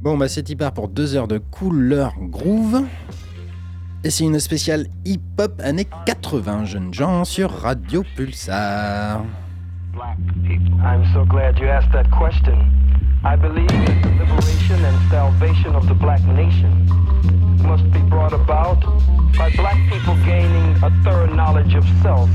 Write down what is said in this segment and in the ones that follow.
Bon, bah c'est part pour deux heures de couleur groove. Et c'est une spéciale hip-hop années 80, jeunes gens, sur Radio Pulsar. I'm so glad you asked that question. I believe that the liberation and salvation of the black nation must be brought about by black people gaining a thorough knowledge of self.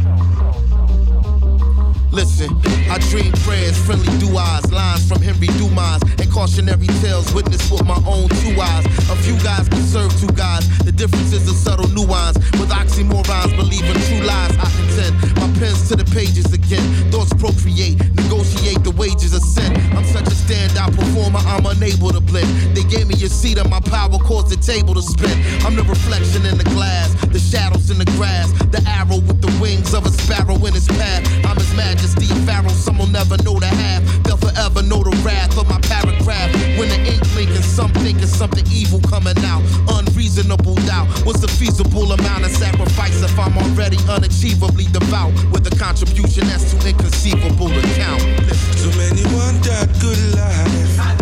Listen, I dream prayers, friendly do eyes, lines from Henry Dumas, and cautionary tales witnessed with my own two eyes. A few guys can serve two guys. The difference is a subtle nuance. With oxymorons, believing true lies, I contend. My pens to the pages again. Thoughts procreate, negotiate the wages of sin. I'm such a standout performer, I'm unable to blend. They gave me a seat and my power caused the table to spin. I'm the reflection in the glass, the shadows in the grass, the arrow with the wings of a sparrow in its path. I'm his majesty, a pharaoh, some will never know the half. They'll forever know the wrath of my paragraph. When the ink blinking, some thinking something evil coming out. Unreasonable doubt. What's the feasible amount of sacrifice if I'm already unachievably devout? With a contribution that's too inconceivable to count. So many want that good life.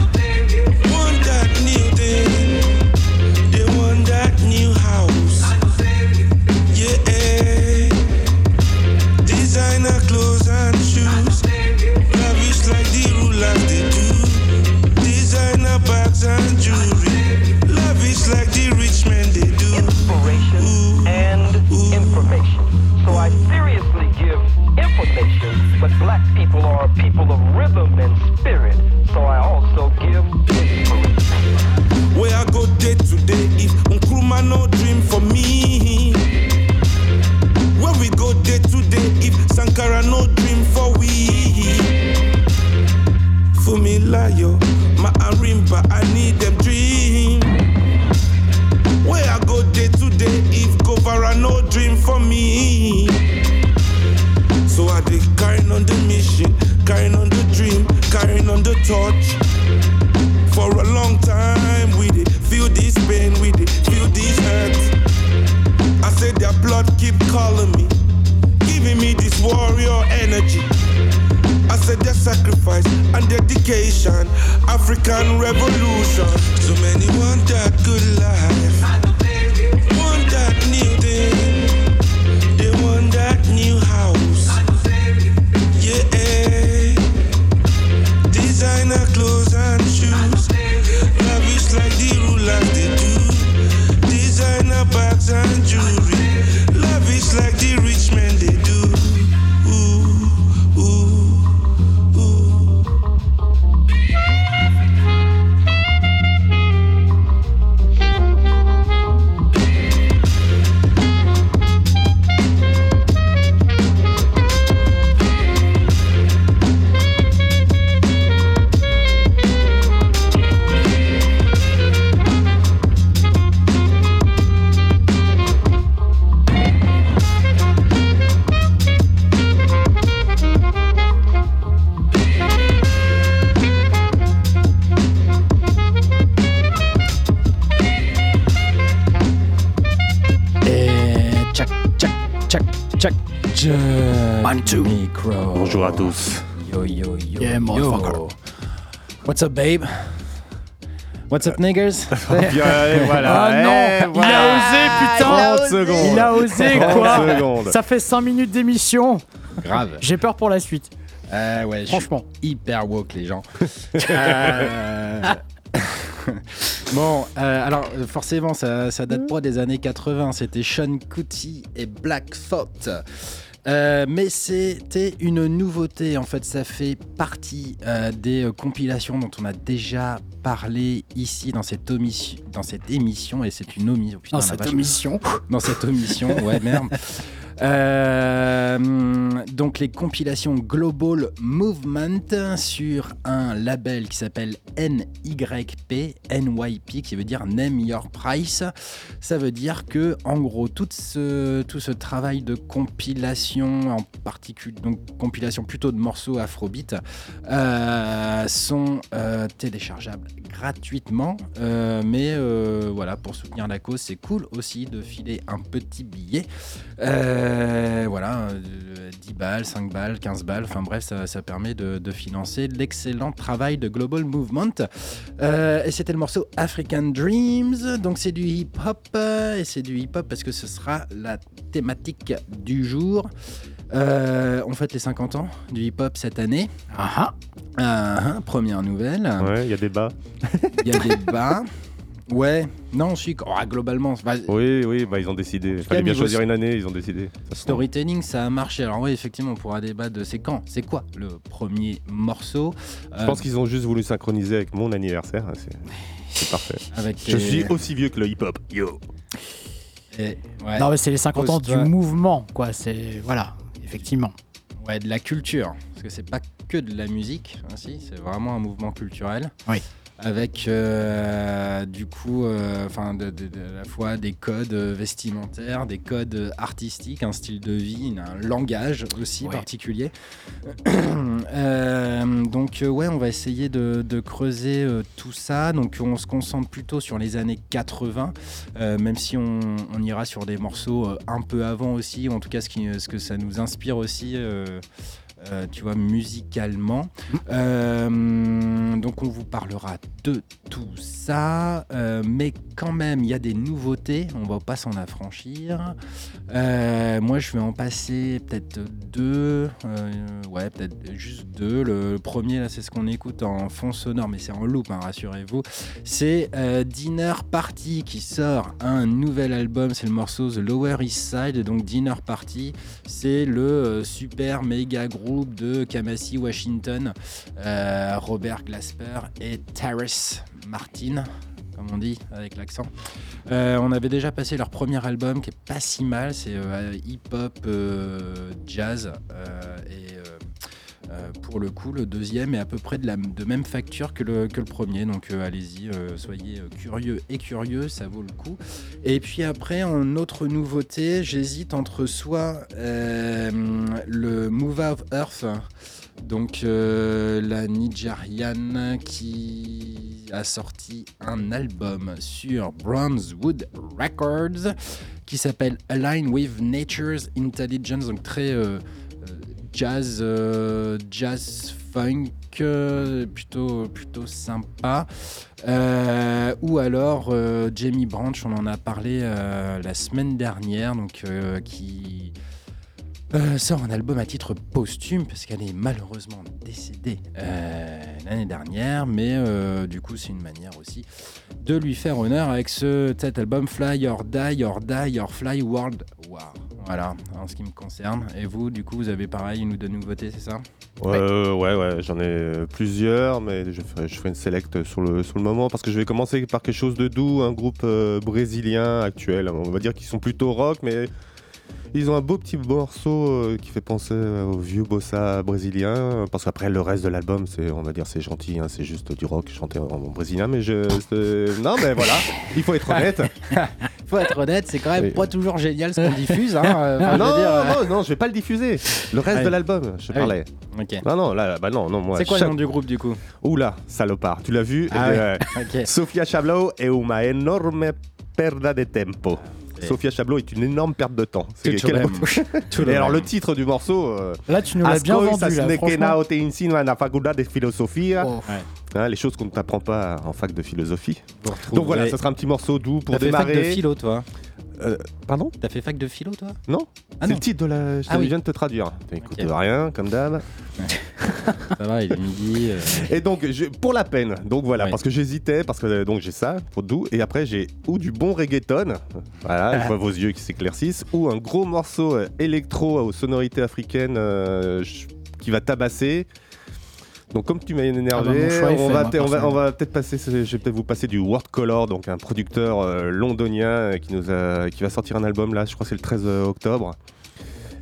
People are people of rhythm and spirit. So I also give. Where I go day to day if Nkrumah no dream for me. On carrying on the dream, carrying on the torch. For a long time, we did feel this pain, we did feel this hurt. I said their blood keep calling me, giving me this warrior energy. I said their sacrifice and dedication, African revolution. So many want that good life, want that new thing, they want that new house. Designer clothes and shoes, lavish like the rulers they do. Designer bags and Micro. Bonjour à tous. Yo, yo, yo. Yeah, yo. What's up, babe? What's up, niggers? Et voilà. Ah non, et il a osé, putain. 30 secondes. Il a osé 30 quoi secondes. Ça fait 5 minutes d'émission. Grave. J'ai peur pour la suite. Euh, ouais, je suis Franchement. hyper woke, les gens. Euh, bon, euh, alors forcément, ça, ça date pas des années 80. C'était Sean Kuti et Black Thought. Euh, mais c'était une nouveauté, en fait, ça fait partie euh, des euh, compilations dont on a déjà parlé ici dans cette, omission, dans cette émission, et c'est une omission. putain, Dans cette vache. émission. dans cette omission, ouais merde. Euh, donc les compilations Global Movement sur un label qui s'appelle NYP, NYP, qui veut dire Name Your Price. Ça veut dire que en gros tout ce, tout ce travail de compilation, en particulier donc compilation plutôt de morceaux Afrobeat, euh, sont euh, téléchargeables gratuitement. Mais voilà, pour soutenir la cause, c'est cool aussi de filer un petit billet. Voilà, euh, 10 balles, 5 balles, 15 balles, enfin bref, ça, ça permet de, de financer l'excellent travail de Global Movement. Euh, et c'était le morceau African Dreams, donc c'est du hip-hop, euh, et c'est du hip-hop parce que ce sera la thématique du jour. Euh, on fête les 50 ans du hip-hop cette année. Ah ah, première nouvelle. Ouais, il y a des bas. Il y a des bas. Ouais, non, je suis. oh, globalement, bah, Oui, oui, bah ils ont décidé. Il fallait bien choisir une année, ils ont décidé. Ça Storytelling, ça a marché. Alors oui, effectivement, on pourra débattre de c'est quand, c'est quoi le premier morceau. Je pense qu'ils ont juste voulu synchroniser avec mon anniversaire. hein, C'est parfait. avec Je les- suis aussi vieux que le hip-hop. Yo. et- ouais, Non, mais c'est les 50 ans du mouvement, quoi. C'est. Voilà, effectivement. ouais, de la culture, parce que c'est pas que de la musique, ainsi, c'est vraiment un mouvement culturel. Oui. Avec euh, du coup, euh, enfin, de la fois des codes vestimentaires, des codes artistiques, un style de vie, un langage aussi particulier. Euh, donc ouais, on va essayer de, de creuser tout ça. Donc on se concentre plutôt sur les années 80, euh, même si on, on ira sur des morceaux un peu avant aussi, ou en tout cas ce, qui, ce que ça nous inspire aussi. Euh, tu vois, musicalement. Euh, donc on vous parlera de tout ça, euh, mais quand même, il y a des nouveautés, on va pas s'en affranchir. Moi, je vais en passer peut-être deux, ouais, peut-être juste deux. Le, premier, là, c'est ce qu'on écoute en fond sonore, mais c'est en loop, hein, rassurez-vous. C'est Dinner Party qui sort un nouvel album, c'est le morceau The Lower East Side, donc Dinner Party, c'est le super méga de Kamasi Washington, euh, Robert Glasper et Terrace Martin, comme on dit avec l'accent. Euh, on avait déjà passé leur premier album qui est pas si mal, c'est euh, hip-hop jazz et pour le coup, le deuxième est à peu près de même facture que le, premier. Donc euh, allez-y, euh, soyez euh, curieux et curieux, ça vaut le coup. Et puis après, en autre nouveauté, j'hésite entre soit euh, le Move Out Earth, donc euh, la Nigériane qui a sorti un album sur Bronzewood Records qui s'appelle Align with Nature's Intelligence, donc très euh, euh, jazz, euh, jazz funk, euh, plutôt, plutôt sympa. Euh, ou alors Jamie Branch, on en a parlé la semaine dernière, donc qui sort un album à titre posthume parce qu'elle est malheureusement décédée l'année dernière, mais du coup c'est une manière aussi de lui faire honneur avec ce, cet album Fly or Die or Die or Fly World War. Voilà, en ce qui me concerne. Et vous, du coup, vous avez pareil une ou deux nouveautés, c'est ça? Ouais, euh, ouais, ouais, j'en ai euh, plusieurs, mais je ferai, je ferai une select sur le, sur le moment parce que je vais commencer par quelque chose de doux, un groupe euh, brésilien actuel. On va dire qu'ils sont plutôt rock, mais ils ont un beau petit morceau euh, qui fait penser au vieux bossa brésilien. Parce qu'après, le reste de l'album, c'est, on va dire, c'est gentil, hein, c'est juste du rock chanté en, en brésilien. Mais je, non, mais voilà, il faut être honnête. Faut être honnête, c'est quand même pas toujours génial ce qu'on diffuse. Hein, euh, enfin, je non, dire, euh, non, non, je vais pas le diffuser. Le reste Ouais. de l'album, je Ah parlais. ok. Non, non, là, bah non, non, moi. C'est quoi chaque- le nom du groupe du coup? Oula, salopard, tu l'as vu? Ah Eh ouais. bien, Ok. Sofia Chablau est uma enorme perda de tempo. Et- Sofia Chablau est une énorme perte de temps. Tout même. Tout Et alors même. le titre du morceau, euh, Là, tu nous l'as bien vendu, là, franchement. de filosofia. Oh. Hein, les choses qu'on ne t'apprend pas en fac de philosophie. Donc voilà, ça sera un petit morceau doux pour T'as fait fac de démarrer. philo, toi Euh, pardon? T'as fait fac de philo, toi? Non Ah C'est le titre de la. Je Ah oui. viens de te traduire. T'écoutes Ok. rien, comme d'hab. Ça va, il est midi. euh, Et donc, je- pour la peine, donc voilà, parce que j'hésitais, parce que donc j'ai ça, pour doux, et après j'ai ou du bon reggaeton, voilà, je vois vos yeux qui s'éclaircissent, ou un gros morceau euh, électro aux sonorités africaines euh, qui va tabasser. Donc comme tu m'as Ah bah, énervé, choix est on, fait, va moi, peut- on va, personnellement. on va peut-être passer, je vais peut-être vous passer du World Color, donc un producteur euh, londonien euh, qui, nous a, qui va sortir un album là, je crois que c'est le 13 octobre.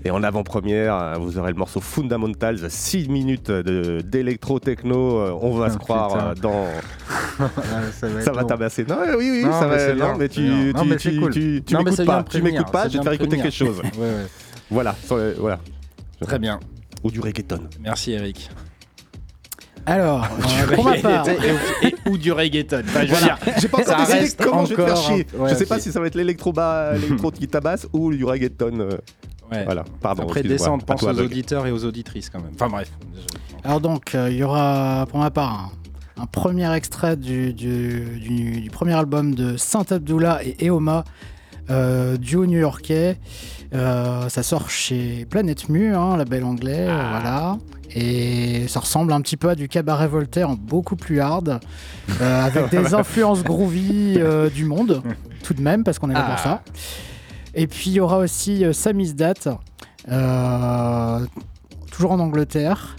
Et en avant-première, euh, vous aurez le morceau Fundamentals, 6 minutes d'électro-techno. euh, On va Ah, se croire putain. euh, dans. ça va, Ça va tabasser. Non, oui, oui, Non, ça mais va. Non, mais tu, tu, tu, cool. tu, m'écoutes pas. Tu m'écoutes pas, je vais te faire écouter quelque chose. Ouais, ouais. Voilà, voilà. Très bien. Ou du reggaeton. Merci, Eric. Alors, euh, pour ma part, et, et- ou du reggaeton. Enfin, je veux dire, J'ai pas Ça encore décidé comment je vais te faire chier. un- ouais, je sais pas si ça va être l'électro bas- l'électro qui tabasse ou du reggaeton. euh. Ouais. Voilà, pardon. Après, descendre, pense toi, aux auditeurs et aux auditrices quand même. Enfin bref. Alors donc, euh, il y aura pour ma part un, un premier extrait du, du- du- du premier album de Saint Abdullah et Eoma, euh, duo new-yorkais. Euh, ça sort chez Planète Mu, hein, label anglais, euh, voilà. Et ça ressemble un petit peu à du cabaret Voltaire en beaucoup plus hard, euh, avec des influences groovy euh, du monde, tout de même, parce qu'on est là pour Ah. ça. Et puis il y aura aussi Samizdat, euh, toujours en Angleterre.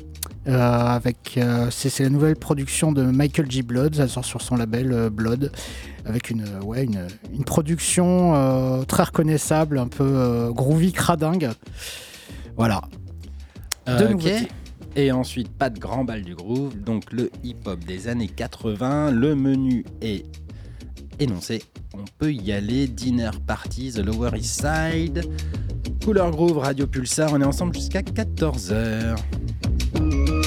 Euh, avec euh, c'est la nouvelle production de Michael G. Blood, ça sort sur son label euh, Blood, avec une ouais une, une production très reconnaissable, un peu groovy, cradingue. Voilà. De nouveautés. Et ensuite, pas de grand bal du groove, donc le hip-hop des années 80. Le menu est énoncé. On peut y aller. Dinner Party, The Lower East Side. Couleur Groove, Radio Pulsar. On est ensemble jusqu'à 14h. Thank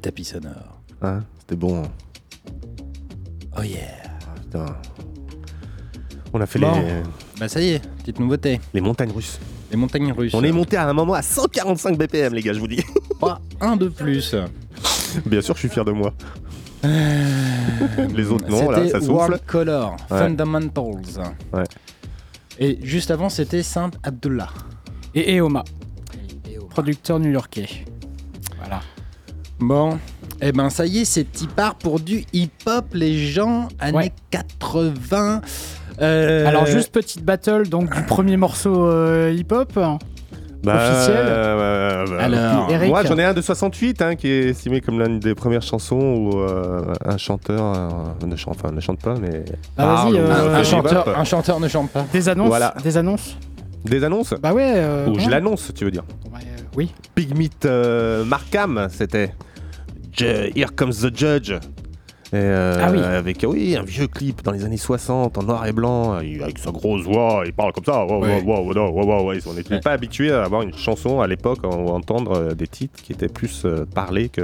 tapis sonore. Hein, C'était bon. Oh yeah. Putain. On a fait Bon. les, Bah ça y est, petite nouveauté. les montagnes russes. Les montagnes russes. On est monté à un moment à 145 BPM, les gars, je vous dis. Pas un de plus. Bien sûr, je suis fier de moi. les autres, non, là, ça souffle. World Color, Ouais. Fundamentals. Ouais. Et juste avant, c'était Saint Abdullah. Et Eoma, producteur new-yorkais. Bon, eh ben ça y est, c'est petit part pour du hip-hop, les gens, années Ouais. 80. Euh, Alors juste petite battle donc du premier morceau euh, hip-hop. Officiel euh, bah, Alors, Eric. Moi, j'en ai un de 68 hein, qui est estimé comme l'une des premières chansons où euh, un chanteur euh, ne, chante, enfin, ne chante pas, mais. Ah, parle vas-y, ou euh, fait un, chanteur, un chanteur ne chante pas. Des annonces. Voilà. Des annonces. Des annonces Bah ouais. euh, Ou je l'annonce, tu veux dire Ouais, euh, Oui. Pygmy euh, Markham, c'était. Here Comes the Judge. Et, euh, Ah oui. Avec oui, un vieux clip dans les années 60 en noir et blanc, avec sa grosse voix, il parle comme ça. Wow, wow, wow. On n'était Ouais. pas habitué à avoir une chanson à l'époque ou à entendre euh, des titres qui étaient plus euh, parlés que,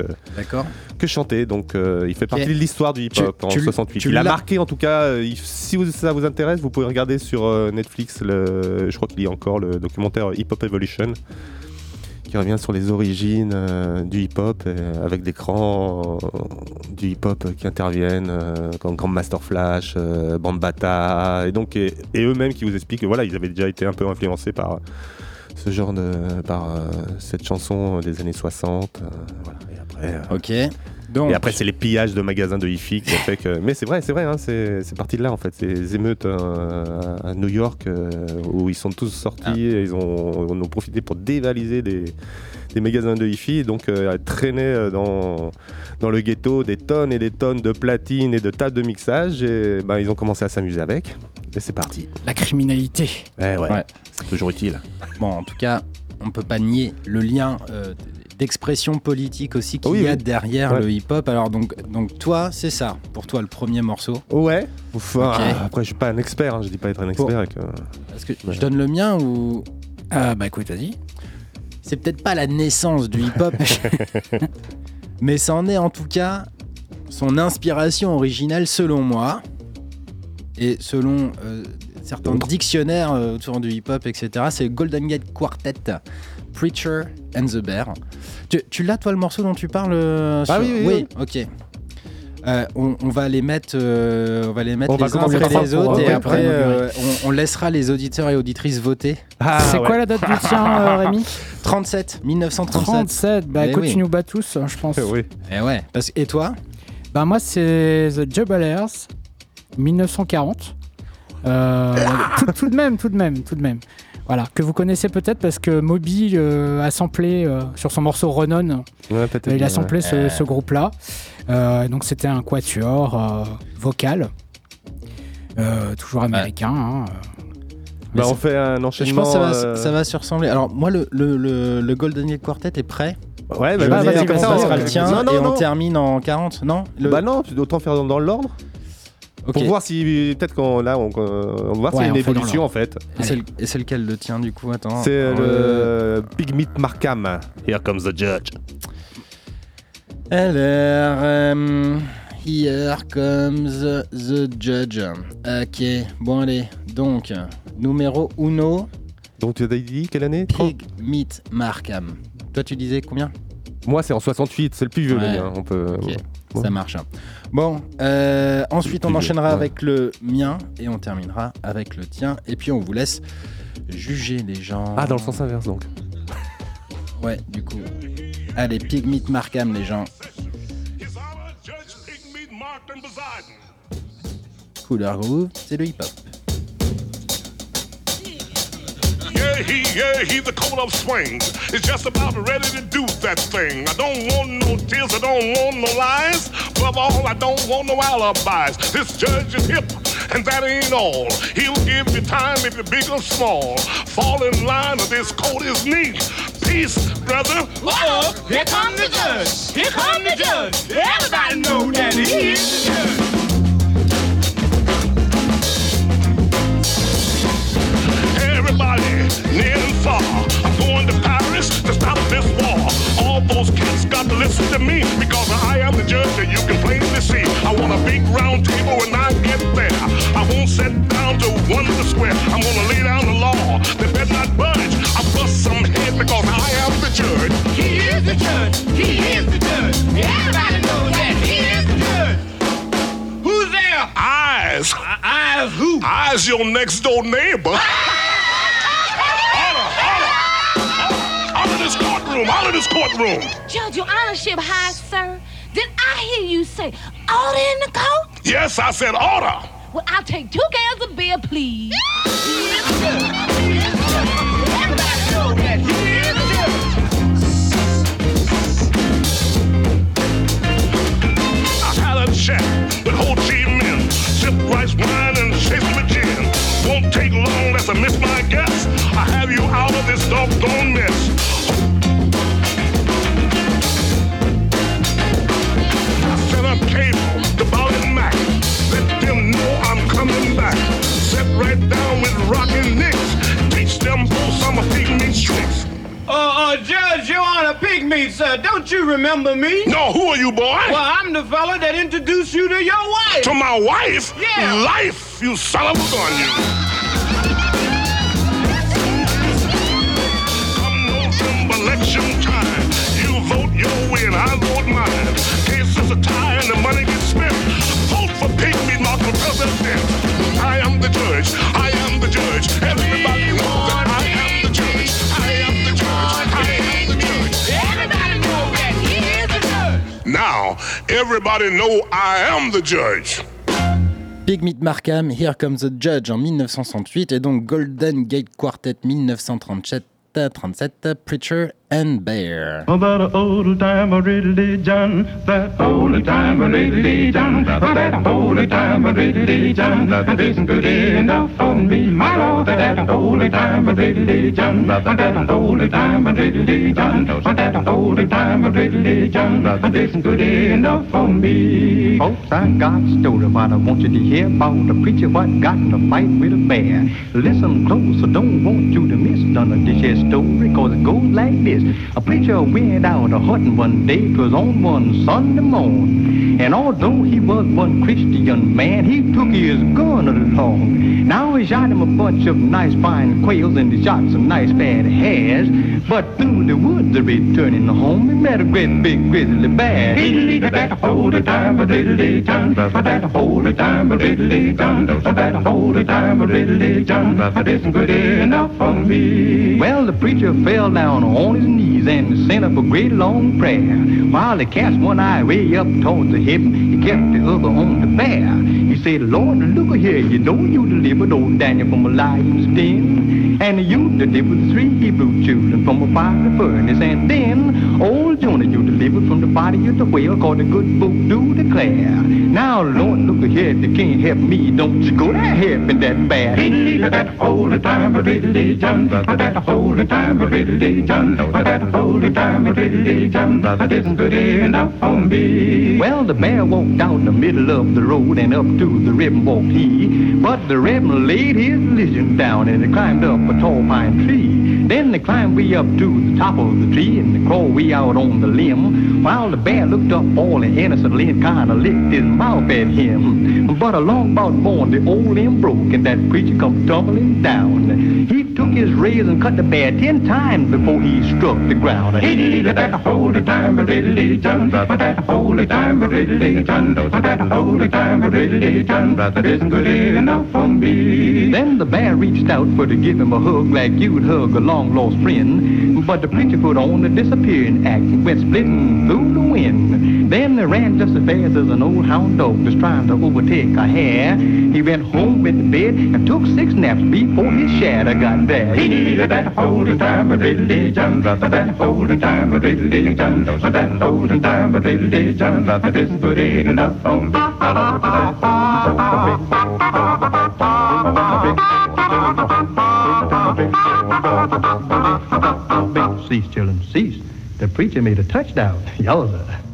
que chantés. Donc euh, il fait partie de l'histoire du hip-hop en tu l- 68. tu il a l'as- marqué en tout cas, il- si vous- ça vous intéresse, vous pouvez regarder sur euh, Netflix, le, je crois qu'il y a encore le documentaire Hip Hop Evolution qui revient sur les origines euh, du hip-hop euh, avec des grands euh, du hip-hop qui interviennent comme Grand Master Flash, Bambata et donc et, eux-mêmes qui vous expliquent que voilà ils avaient déjà été un peu influencés par ce genre de par cette chanson des années 60 euh, voilà. et après Ok. Donc, et après, c'est les pillages de magasins de hi-fi qui ont fait que. Mais c'est vrai, c'est vrai, hein, c'est parti de là en fait. Ces émeutes euh, à New York euh, où ils sont tous sortis Ah. et ils ont, on a profité pour dévaliser des, des magasins de hi-fi et donc euh, traîner euh, dans, dans le ghetto des tonnes et des tonnes de platines et de tables de mixage et ben, ils ont commencé à s'amuser avec. Et c'est parti. La criminalité. Eh ouais, Ouais. c'est toujours utile. bon, en tout cas, on peut pas nier le lien euh, d'expression politique aussi qu'il Oui, y a oui. derrière Ouais. le hip-hop. Alors donc, donc toi, c'est ça. Pour toi, le premier morceau. Ouais. Enfin, Ok. Après, je suis pas un expert, hein, je dis pas être un expert. que- Est-ce que Ouais. je donne le mien ou? Euh, bah écoute, vas-y. c'est peut-être pas la naissance du hip-hop, mais ça en est en tout cas son inspiration originale selon moi et selon euh, certains dictionnaires euh, autour du hip-hop, etc. C'est Golden Gate Quartet, Preacher and the Bear. Tu, tu l'as toi le morceau dont tu parles euh, Ah sur- oui, oui, ok. Euh, on, on va les mettre, euh, on va les mettre On va les uns après les autres euh, et ouais, après euh, on, on laissera les auditeurs et auditrices voter. Ah, c'est ouais. quoi la date du tien, euh, Rémi? 37, 1937. 37. Bah Eh écoute, oui. tu nous bats tous, je pense. oui. Et ouais. Parce, et toi? Bah moi c'est The Jugglers 1940. Euh, tout, tout de même, tout de même, tout de même. Voilà, que vous connaissez peut-être parce que Moby euh, a samplé euh, sur son morceau Renon, Ouais, euh, il a samplé ce, ce groupe-là. Euh, donc c'était un quatuor euh, vocal, euh, toujours américain. hein, euh. Bah, on fait un Je enchaînement. pense que ça va, euh, ça va se ressembler. Alors, moi, le, le, le, le Golden Gate Quartet est prêt. Ouais, Je bah, vais vas-y, comme ça ça, sera on- le tien Non, non, et on non. termine en 40, non? Le- Bah non, autant faire dans l'ordre. Pour voir si peut-être qu'on là on, on va voir s'il y a Ouais, une évolution en fait. Et c'est le- Et c'est lequel le tien, du coup Attends. C'est Euh, le Pygmy Markham. Here comes the judge. Alors, euh, here comes the judge. Ok, bon allez. Donc, numéro uno, Donc tu as dit quelle année? 30? Pig Meat Markham. Toi, tu disais combien? Moi c'est en 68, c'est le plus vieux Ouais. le mien. On peut. Ok, Ouais. ça marche. Bon, euh, ensuite on enchaînera avec le mien et on terminera avec le tien. Et puis on vous laisse juger les gens. Ah dans le sens inverse donc. Ouais, du coup. Allez, Pig Meat Markham, les gens. Couleur groove, c'est le hip-hop. Yeah, he, yeah, he's the coat of swings. It's just about ready to do that thing. I don't want no tears, I don't want no lies. Above all, I don't want no alibis. This judge is hip, and that ain't all. He'll give you time if you're big or small. Fall in line, or this coat is neat. Peace, brother. Uh-oh, here come the judge. Here come the judge. Everybody know that he is the judge. Far, I'm going to Paris to stop this war. All those cats got to listen to me because I am the judge that you can plainly see. I want a big round table when I get there. I won't sit down to one the square. I'm gonna lay down the law. They better not budge. I bust some head because I am the judge. He is the judge. He is the judge. Everybody knows that he is the judge. Who's there? Eyes. Eyes who? Eyes your next door neighbor. Order, courtroom, out of this courtroom. Judge, your honorship high, sir. Did I hear you say order in the court? Yes, I said order. Well, I'll take two cans of beer, please. He is the judge. He is the judge. Everybody knows that he is the judge. I had a chat with Ho Chi Minh. Sip rice wine and chase me gin. Won't take long, that's a miss my guess. I have you out of this doggone mess. Up cable to Bow and Mac. Let them know I'm coming back. Right down with Rockin' Nicks. Teach them both some of Pigmeat's tricks. Uh, uh, Judge, Your Honor, Pigmeat, sir. Don't you remember me? No, who are you, boy? Well, I'm the fella that introduced you to your wife. To my wife? Yeah. Life, you son of a gun, you. Come November election time, you vote your way and I vote mine. Case is a tie and the money gets spent. Vote for Pygmy, not for president. I am the judge. I am the judge. Everybody knows that I am the judge. I am the judge. I am the judge. Everybody knows that he is the judge. Now, everybody know I am the judge. Big Meat Markham, Here Comes the Judge en 1968 et donc Golden Gate Quartet 1937, 37, Preacher and Bear. Oh, that old time religion, that old time religion, that old time religion, that isn't good enough for me, my Lord. That old time religion, that old time religion, that old time religion, that isn't good enough for me. Folks, I got a story what I want you to hear about the preacher what got in a fight with a bear. Listen close, I don't want you to miss none of this story, cause it goes like this. A preacher went out a hunting one day, 'twas on one Sunday morning. And although he was one Christian young man, he took his gun along. Now he shot him a bunch of nice fine quails and he shot some nice fat hares. But through the woods returning home, he met a great big grizzly bear. He that hold the time, a diddly dun, that hold the time, a diddly dun, that hold the time, a diddly dun, that isn't good enough for me. Well, the preacher fell down on his knees and sent up a great long prayer. While he cast one eye way up towards the heaven, he kept the other on the bear. He said, Lord, look here, you know you delivered old Daniel from a lion's den. And you delivered three Hebrew children from a fiery furnace. And then old Jonah you delivered from the body of the whale, called the good book do declare. Now, Lord, look if you can't help me, don't you go there helping that bear. That holy time, religion, that holy time, religion, that holy time, religion, that isn't good enough for me. Well, the bear walked down the middle of the road and up to the ribbon walked he. But the ribbon laid his religion down and he climbed up a tall pine tree. Then they climbed way up to the top of the tree and they crawled way out on the limb. While the bear looked up all innocently and kind of licked his mouth at him. But along about morn, the old limb broke and that preacher come tumbling down. He took his razor and cut the bear ten times before he struck the ground. He did that holy time religion, that holy time religion, that holy time religion, that isn't good enough for me. Then the bear reached out for to give him a hug like you'd hug a long lost friend. But the preacher put on the disappearing act and went splitting through the wind. Then they ran just as fast as an old hound dog was trying to overtake a hare. He went home with the bed and took six naps before his shadow got there. He needed that holy time of religion, that holy time of religion, that holy time of religion, that isn't good enough Cease, children, cease. The preacher made a touchdown. Yowza.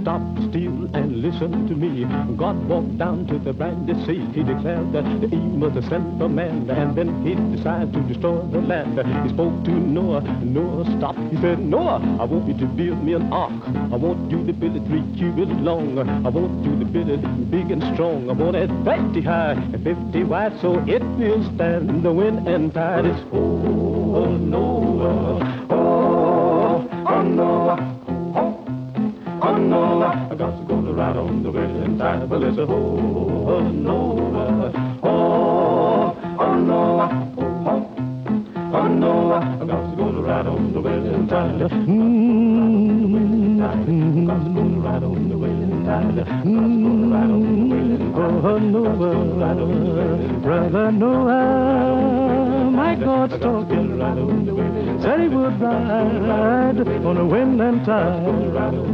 Stop still and listen to me. God walked down to the brandy sea. He declared that the evil was the sent man, and then he decided to destroy the land. He spoke to Noah. Noah stopped. He said, Noah, I want you to build me an ark. I want you to build it three cubits long. I want you to build it big and strong. I want it 50 high and 50 wide, so it will stand the wind and tide. It's oh, the winning it's a oh, oh no, oh, oh no, oh, oh no, I got to go to ride on the winning tide. Mm-hmm. Got to go to ride on the winning tide. Got to go to ride on the winning tide. Oh no, brother Noah, my God's talking. Said he would ride on the wind and tide.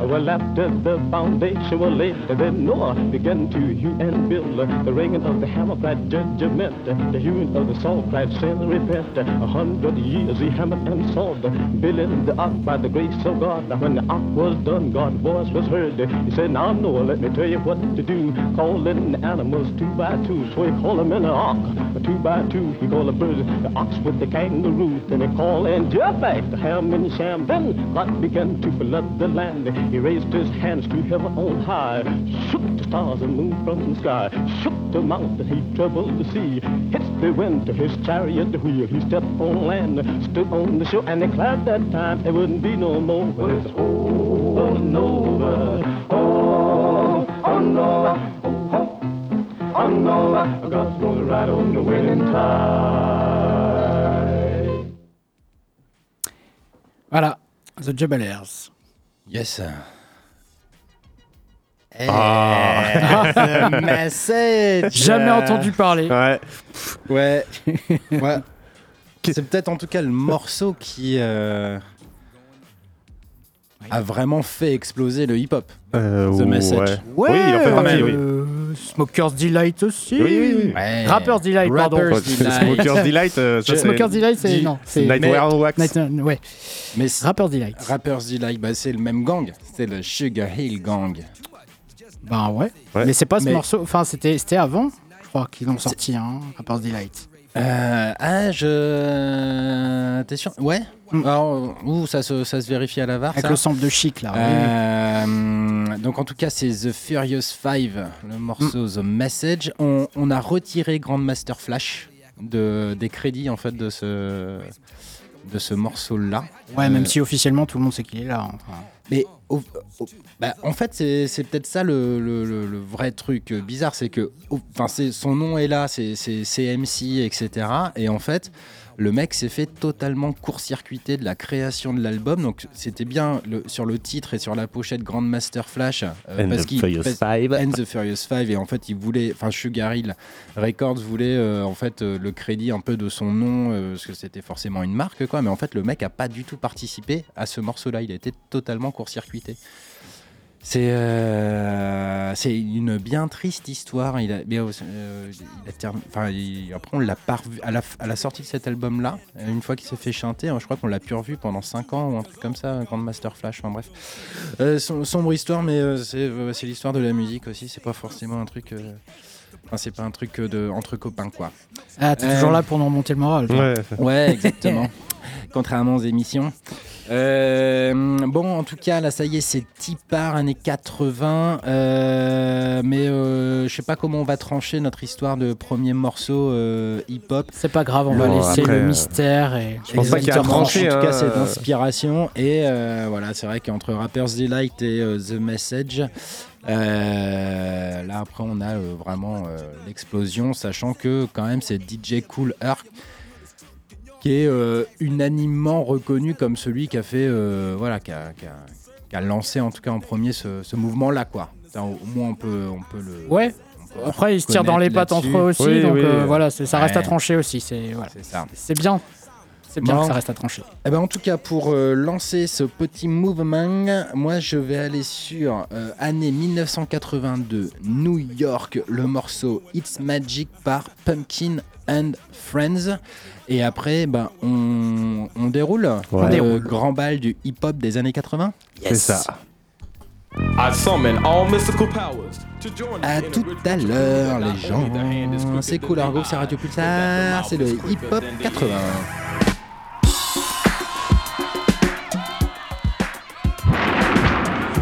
Well, after the foundation was laid, then Noah began to hew and build. The ringing of the hammer cried judgment, the hewing of the saw cried sin repent. A hundred years he hammered and sawed, building the ark by the grace of God. Now when the ark was done, God's voice was heard. He said, Now Noah, let me tell you what to do. Calling the animals two by two, so he called them in the ark. Two by two, he called the birds, the ox with the kangaroo. Then he called and Japheth, the ham and the Sham. Then God began to flood the land. He raised his hands to heaven on high, shook the stars and moon from the sky, shook the mountain, he troubled the sea, hit the wind to his chariot wheel. He stepped on land, stood on the shore, and declared that time there wouldn't be no more. But it's oh, oh no, oh, oh no, oh, no, God's gonna ride on the winning tide. Voilà, The Jubalaires. Yes. Ah. The message. Jamais entendu parler. Ouais. Ouais. ouais. C'est peut-être en tout cas le morceau qui euh, a vraiment fait exploser le hip-hop. Euh, The Message. ouais. Oui, il en fait partie, oui. euh, Smoker's Delight aussi. Oui, oui, oui. Ouais. Rapper's Delight, pardon. Rapper's C'est Delight. Smoker's Delight, euh, ça, c'est Smoker's Delight, c'est. Non, c'est. Nightwear on Wax. Night- euh, ouais. Mais Rapper's Delight. Rapper's Delight, bah, c'est le même gang. C'est le Sugar Hill Gang. Ben ouais. Ouais. Mais c'est pas ce Mais- morceau. Enfin, c'était c'était avant, je crois, qu'ils l'ont sorti, hein, Rapper's Delight. Euh, ah, je. T'es sûr? Ouais. Alors, ouh, ça, se, ça se vérifie à la VAR. Avec ça le sample de chic, là. oui. Euh, donc en tout cas c'est The Furious Five, le morceau The Message. On, on a retiré Grandmaster Flash de, des crédits en fait de ce, de ce morceau-là. Ouais, Euh, même si officiellement tout le monde sait qu'il est là. enfin. Mais bah, en fait, c'est peut-être ça le, vrai truc euh, bizarre, c'est que son nom est là, c'est CMC, etc. Et en fait, le mec s'est fait totalement court-circuiter de la création de l'album. Donc c'était bien le- sur le titre et sur la pochette Grandmaster Flash. euh, And parce the Furious Five. And the Furious Five. Et en fait, il voulait, enfin Sugar Hill Records voulait euh, en fait euh, le crédit un peu de son nom, euh, parce que c'était forcément une marque, quoi. Mais en fait, le mec a pas du tout participé à ce morceau-là. Il a été totalement court-circuité. C'est euh, une bien triste histoire. Il a, euh, termi- enfin, après, on l'a pas revu à la, sortie de cet album-là. Une fois qu'il s'est fait chanter, hein, je crois qu'on l'a plus revu pendant 5 ans ou un truc comme ça, Grand Master Flash. Enfin, bref, Euh, som- sombre histoire, mais euh, c'est euh, c'est l'histoire de la musique aussi. C'est pas forcément un truc. Enfin, c'est pas un truc euh, de entre copains, quoi. Ah, t'es Euh, toujours là pour nous remonter le moral. toi. Ouais. Ouais, exactement. Contrairement aux émissions. Euh, bon, en tout cas, là, ça y est, c'est Tipar, années 80. euh, mais euh, je sais pas comment on va trancher notre histoire de premier morceau euh, hip-hop. C'est pas grave, on va laisser après, le mystère et. Je pense pas qu'il y a trancher, En tout cas, hein. c'est d'inspiration. Et euh, voilà, c'est vrai qu'entre Rapper's Delight et euh, The Message, euh, là après, on a euh, vraiment euh, l'explosion, sachant que quand même, c'est DJ Cool Herc qui est euh, unanimement reconnu comme celui qui a fait, euh, voilà, qui a, qui a- qui a lancé en tout cas en premier ce, ce mouvement-là, quoi. Au moins, on peut, on peut le. Ouais. Après, ils se tirent dans les pattes entre eux aussi, Oui, donc oui. euh, voilà, c'est- ça reste Ouais. à trancher aussi. C'est voilà. C'est ça. C'est bien. C'est bien Bon. que ça reste à trancher. Eh ben, en tout cas, pour euh, lancer ce petit mouvement, moi je vais aller sur euh, année 1982, New York, le morceau It's Magic par Pumpkin and Friends. Et après, ben, on, on déroule Ouais. le grand bal du hip-hop des années 80. C'est ça. I summon all mystical powers to join À tout à l'heure, les gens. C'est cool, Argo, c'est Radio Pulsar, c'est le hip-hop 80.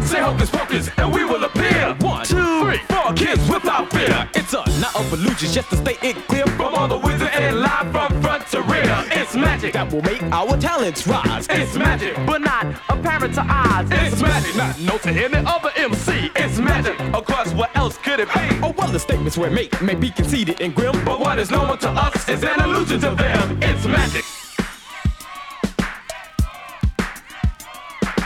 Say hocus pocus and we will appear. One, two, three, four kids without fear. It's a not of illusions just to stay it clear from all the wizards and live from front to rear. It's magic that will make our talents rise. It's magic, but not apparent to eyes. It's magic, not known to any other MC. It's magic. Of course, what else could it be? Oh well, the statements we make may be conceited and grim, but what is known to us is an illusion to them. It's magic.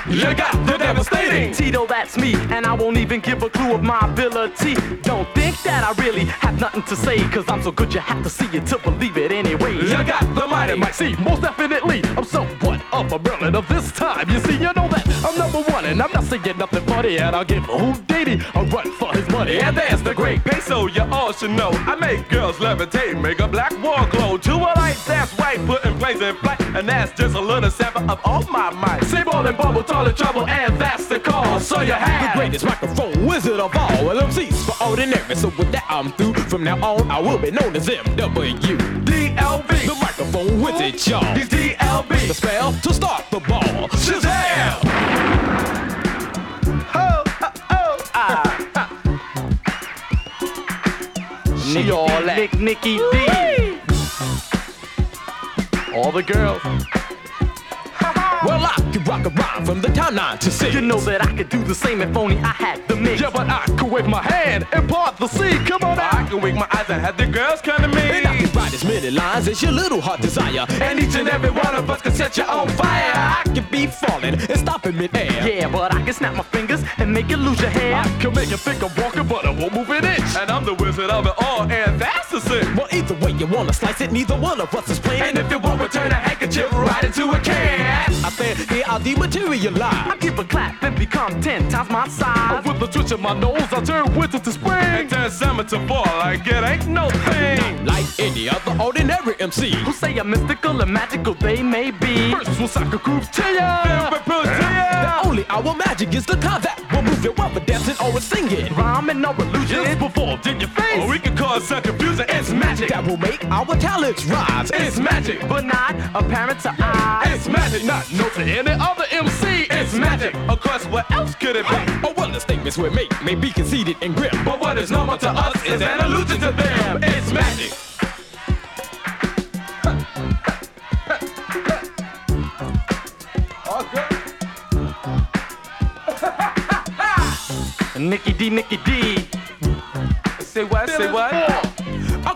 You got the devastating. Tito, that's me, and I won't even give a clue of my ability. Don't think that I really have nothing to say, cause I'm so good you have to see it to believe it anyway. You got the mighty might see, most definitely. I'm somewhat of a of this time. You see, you know that I'm number one, and I'm not saying nothing funny. And I'll give Houdini a run for his money. And there's the great peso, you all should know. I make girls levitate, make a black wall glow. To a light that's white, putting planes in flight. And that's just a little sample of all my might. Say ball and bubble, tall and trouble, and that's the cause. So you have the greatest microphone wizard of all. Well, MCs for ordinary. So with that, I'm through. From now on, I will be known as MW. DLB, the microphone wizard, y'all. He's DLB, the spell to start the ball. Shazam! Oh, oh, oh, ah. Nicky, all that. Nick, Nicky D. All the girls. Well, I could rock a rhyme from the town nine to six. You know that I could do the same if only I had the mix. Yeah, but I could wave my hand and part the sea. Come on out. I can wink my eyes and have the girls come to me. And I can write as many lines as your little heart desire. And each and every one of us can set you on fire. I can be falling and stopping midair. Yeah, but I can snap my fingers and make you lose your hair. I can make you think I'm walking, but I won't move an inch. And I'm the wizard of it all, and that's the sin. Well, either way you wanna slice it, neither one of us is playing. And if you want, we turn a handkerchief right into a can. I said, I'll dematerialize. I give a clap and become ten times my size. With the twitch of my nose, I turn winter to spring. And turn summer to fall like it ain't no thing. Like any other ordinary MC. Who say I'm mystical and magical, they may be. First we'll sock a groove to ya. Then we'll put to ya. The only our magic is the kind that will move you while we're dancing or we're singing. Rhyming or illusion. Just before in your face. Or we can cause some confusion. It's magic that will make our talents rise. It's magic, but not apparent to eyes. It's magic, not known to any other MC. It's magic. Of course, what else could it be? Oh, well, the statements we make may be conceited and grim. But what is normal to us is an illusion to them. It's magic. Nicky D, Nicky D. Say what? Say what?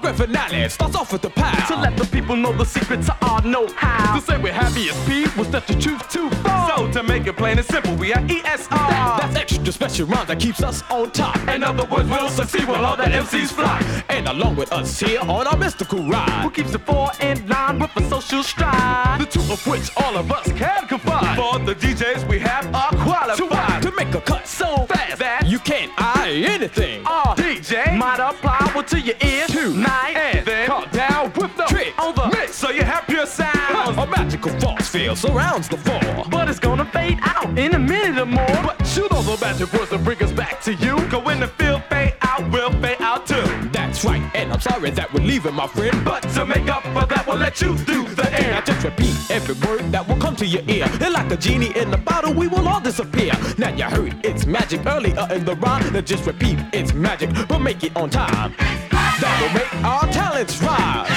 Grand finale starts off with the pow. To let the people know the secret to our know-how. To say we're happy as P was step the truth too far. So to make it plain and simple, we are ESR. that's extra special rhyme that keeps us on top. In other words, we'll succeed when all the MCs fly. And along with us here on our mystical ride. Who keeps the four in line with a social stride? The two of which all of us can confide. For the DJs we have are qualified to, make a cut so fast that you can't eye anything. Uh, Our DJ might apply what to your ears tonight and then calm down with the trick on the mix so you have pure sound. A magical force field surrounds the floor. But it's gonna fade out in a minute or more. But shoot all the magic words to bring us back to you. Go when the field fade out, we'll fade out too. That's right, and I'm sorry that we're leaving, my friend. But to make up for that, we'll let you do the air. Now just repeat every word that will come to your ear. And like a genie in the bottle, we will all disappear. Now you heard it's magic earlier in the rhyme. Now just repeat it's magic, but make it on time. That will make our talents rise.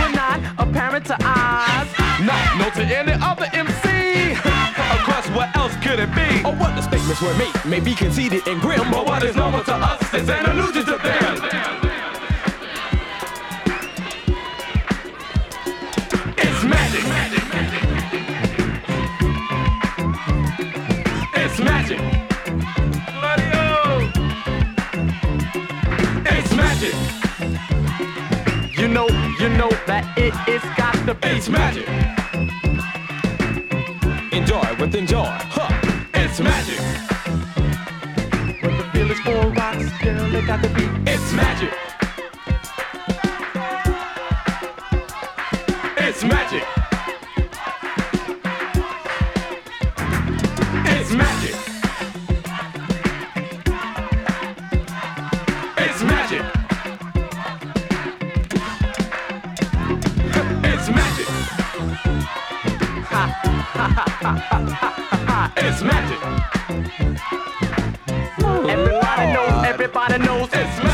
We're not apparent to eyes. Not known to any other MC. of course, what else could it be? Or what the statements were made may be conceited and grim. But what is normal to us is an illusion to them. It's magic. Bloody-o. It's magic. You know, you know that it is got to be. It's magic. Enjoy with enjoy. Huh, it's magic. When the feeling's for rocks, girl, they got the beat. It's magic. It's magic. It's magic. Everybody knows, everybody knows it's magic.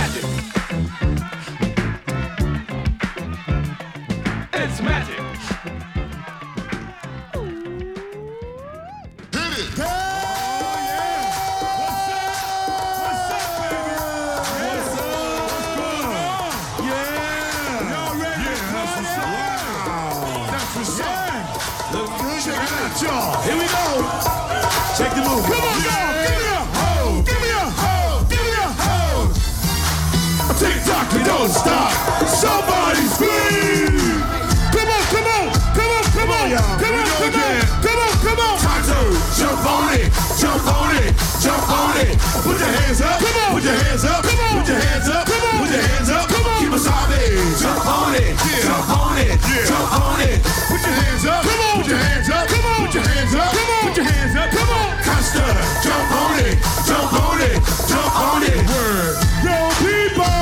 Hands up, come on, put your hands up, come on, put your hands up, come on, put your hands up, come on. Keep us solid. Jump on it, jump on it, jump on it. Put your hands up, come on, put your hands up, come on, put your hands up, come on, put your hands up, come on. Costa, jump on it, jump on it, jump on it. Word, yo people.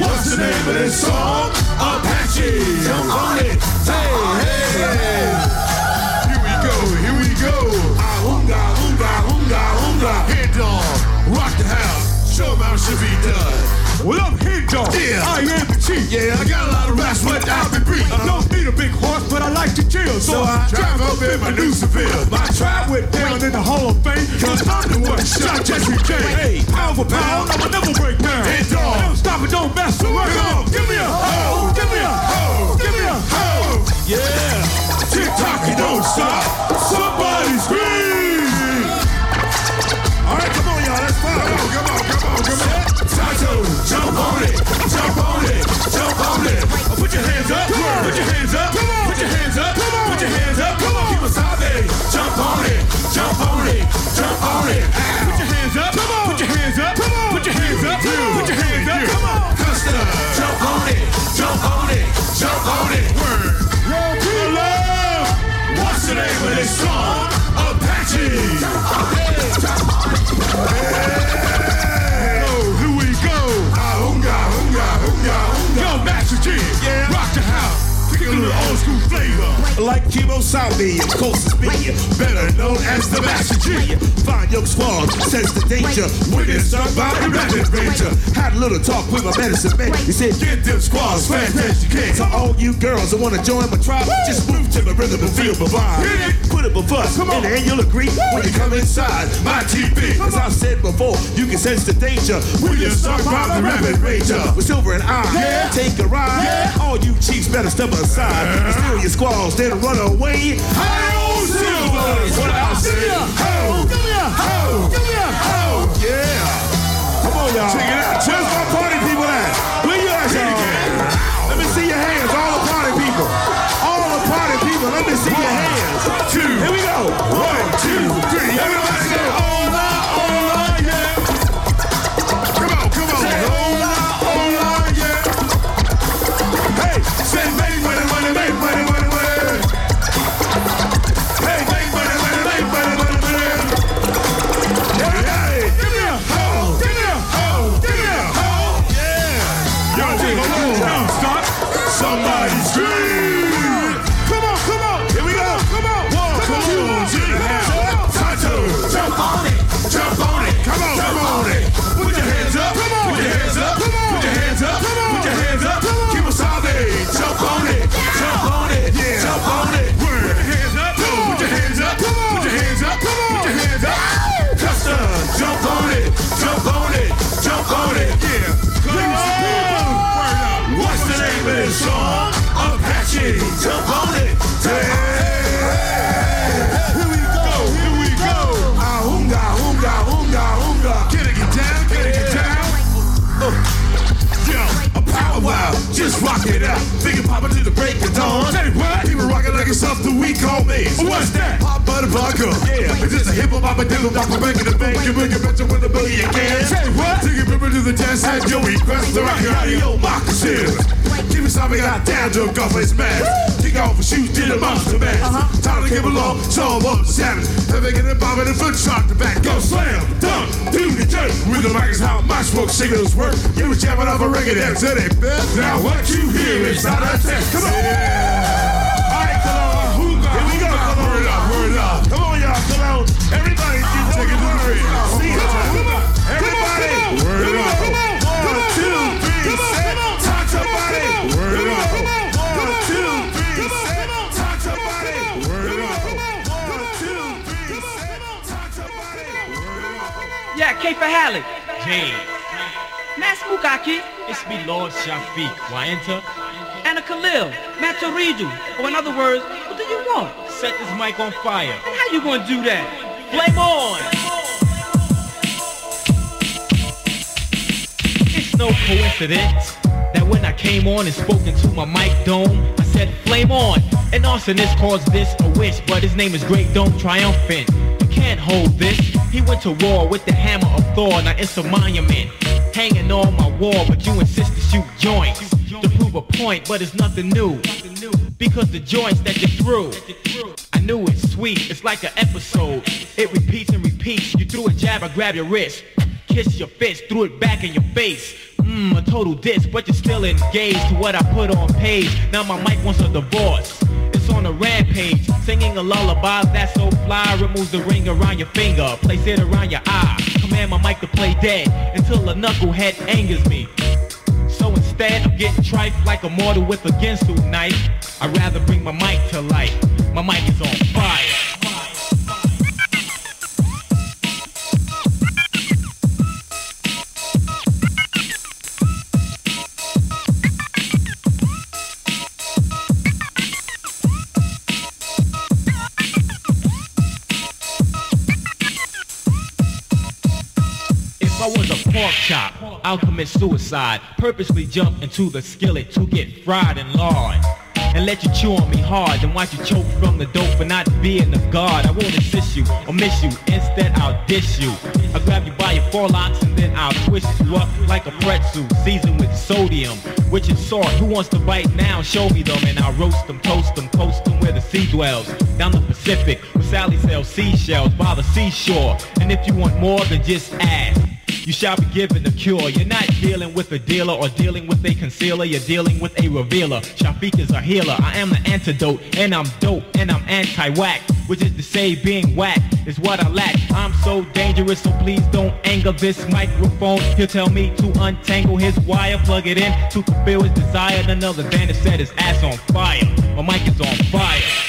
What's the name of this song? Apache. Jump on it. Hey, hey. Here we go, here we go. Ah, oonga, oonga, oonga, oonga. Head dog, rock the house. Show 'em how it should be done. Well, I'm Head Dog. Yeah. I am the chief. Yeah, I got a lot of raps, but I'll be brief. I don't need a big horse, but I like to chill. So, I drive up in my new Seville. My tribe went down in the Hall of Fame. Cause I'm the one shot Jesse J. Hey, pound for pound, I'ma never break down. Head Dog. Don't stop it, don't mess around. Come on, give me a hoe. Give me a hoe. Give me a hoe. Yeah. Tick tock, you don't stop. Somebody scream. Jump on it, jump on it, jump on it. Oh, put your hands up, put your hands up, put your hands up, put your hands up. Come on, keep us Jump on it, jump on it, jump on it. Put your hands up, put your Like Kimo course it's me, better known as the Master Gee. Find your squad, sense the danger. It's done by the Rabbit Ranger. Had a little talk with my medicine man. He said, get them squads fast as you can. To all you girls that wanna join my tribe, just move to the rhythm and feel my vibe. Put up a fuss, and then you'll agree when you come inside my TV. As I've said before, you can sense the danger when you're stuck by the Rabbit Ranger. With Silver and I, yeah. take a ride. Yeah. All you chiefs better step aside. Steal your squaws, then run away. Hi-oh, Silver! What I say? Ho! Give me a ho! Give me a ho! Yeah! Come on, y'all. Check it out. Where's my party people at? Where you at, y'all? Let me see your hands, all the party people. All the party people, let me see your hands. Two. Here we go. One, two, three. Everybody go. Yeah. Come on, come on. Yeah. Hey, say make money, money, make money, money, money. Hey, make money, money, make money, money, money. Give me a give me a give me a. Yeah. Don't stop. Apache, we call maze. What's that? Pop butter vodka. Yeah, it's just a hip hop, I'm a diddle, I'm banging the bank, you bring a bitch with a billion can. Say what? Take a river to the jazz head, Joey, press the rock out of your moccasins. Give me something out down to a golf face man. Kick off the shoes, did a monster man. Time to give along, so I'm up seven. Never get a bomb in the foot shot the back. Go slam, dunk, do the jerk. With the mic is how my smoke signals work. You was jamming off a record dance, it ain't. Now what you hear is not a text. Come on. Alright, for Halleck. Jay, Mass Mukaki. it's me Lord Shafiq. Wayenta, And a Khalil. Matariju. Or oh, in other words, what do you want? set this mic on fire. How you gonna do that? Flame on! It's no coincidence that when I came on and spoke into my mic dome, I said flame on. An arsonist calls this a wish, but his name is Great Dome Triumphant. Can't hold this. He went to war with the hammer of Thor, now it's a monument. Hanging on my wall, but you insist to shoot joints to prove a point, but it's nothing new. Because the joints that you threw, I knew it's sweet. It's like an episode. It repeats and repeats. You threw a jab, I grab your wrist. Kiss your fist, threw it back in your face. Mmm, a total diss, but you're still engaged to what I put on page. Now my mic wants a divorce. On a rampage, singing a lullaby that's so fly. Removes the ring around your finger, place it around your eye. Command my mic to play dead until a knucklehead angers me. So instead of getting tripe like a mortal with a Ginsu knife, I'd rather bring my mic to life. My mic is on fire. Pork chop, I'll commit suicide. Purposely jump into the skillet to get fried and lard. And let you chew on me hard, then watch you choke from the dope for not being the guard. I won't assist you or miss you, instead I'll dish you. I'll grab you by your forelocks and then I'll twist you up like a pretzel, seasoned with sodium, which is salt. Who wants to bite now? Show me them and I'll roast them, toast them, post them where the sea dwells. Down the Pacific, where Sally sells seashells by the seashore. And if you want more, then just ask. You shall be given the cure. You're not dealing with a dealer or dealing with a concealer. You're dealing with a revealer. Shafiq is a healer. I am the antidote, and I'm dope, and I'm anti-whack. Which is to say, being whack is what I lack. I'm so dangerous, so please don't anger this microphone. He'll tell me to untangle his wire, plug it in to fulfill his desire. None other than to set his ass on fire. My mic is on fire.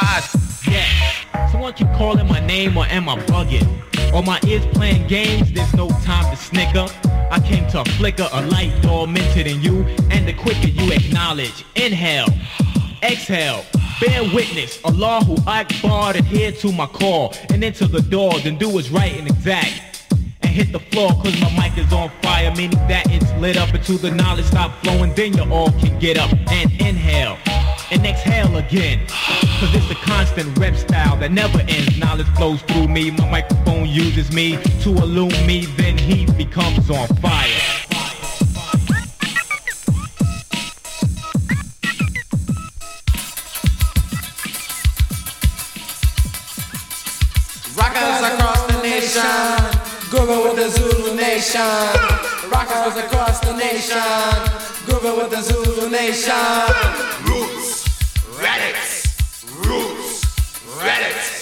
God! Yeah. Someone keep calling my name or am I bugging? Or my ears playing games, there's no time to snicker. I came to flicker a light tormented in you, and the quicker you acknowledge, inhale, exhale, bear witness, allah Allahu Akbar, adhere to my call, and enter the door, then do what's right and exact. And hit the floor cause my mic is on fire, meaning that it's lit up until the knowledge stop flowing, then you all can get up and inhale and exhale again. Cause it's a constant rep style that never ends. Knowledge flows through me, my microphone uses me to illume me, then he becomes on fire. Rockers across the nation, grooving with the Zulu nation. Rockers across the nation, grooving with the Zulu nation. Roots, radix.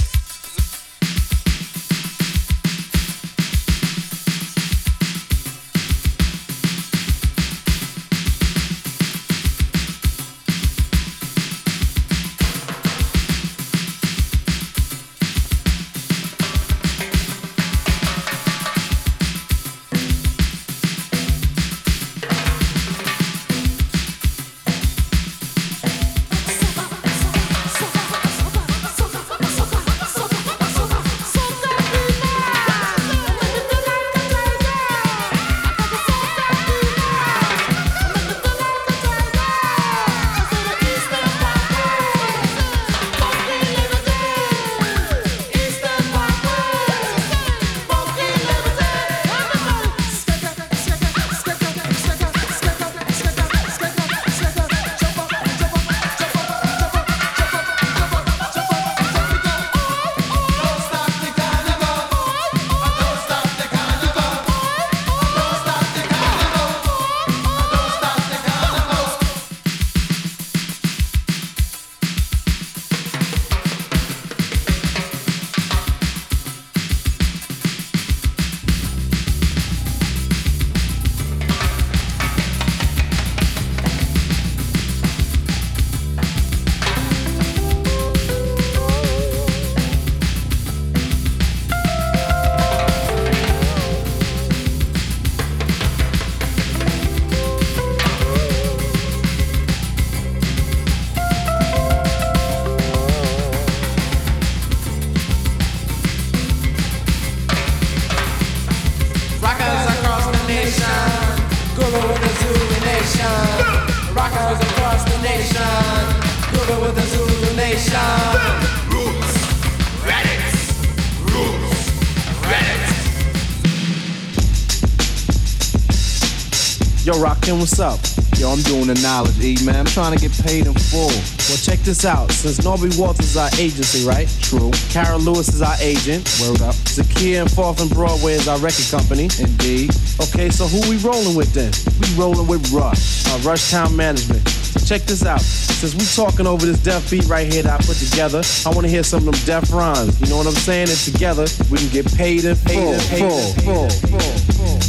Rockin', what's up? Yo, I'm doing the knowledge, E, man. I'm trying to get paid in full. Well, check this out. Since Norby Walters is our agency, right? True. Cara Lewis is our agent. Word up. Zakia and Fourth and Broadway is our record company. Indeed. Okay, so who we rolling with then? We rolling with Rush, uh, Rush Town Management. So check this out. Since we talking over this def beat right here that I put together, I want to hear some of them def rhymes. You know what I'm saying? And together, we can get paid in full. Full, full, full, full, full.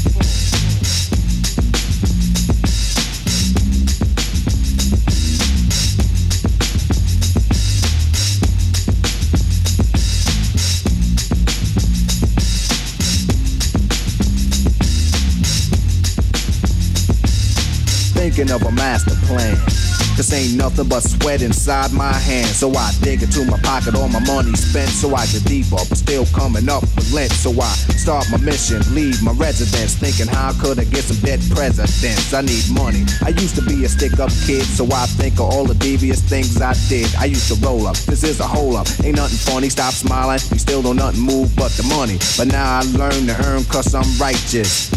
Thinking of a master plan. This ain't nothing but sweat inside my hand. So I dig into my pocket, all my money spent. So I get deeper, but still coming up with lint. So I start my mission, leave my residence. Thinking how could I get some dead presidents? I need money. I used to be a stick up kid, so I think of all the devious things I did. I used to roll up, this is a hole up. Ain't nothing funny, stop smiling. You still don't nothing move but the money. But now I learn to earn cause I'm righteous.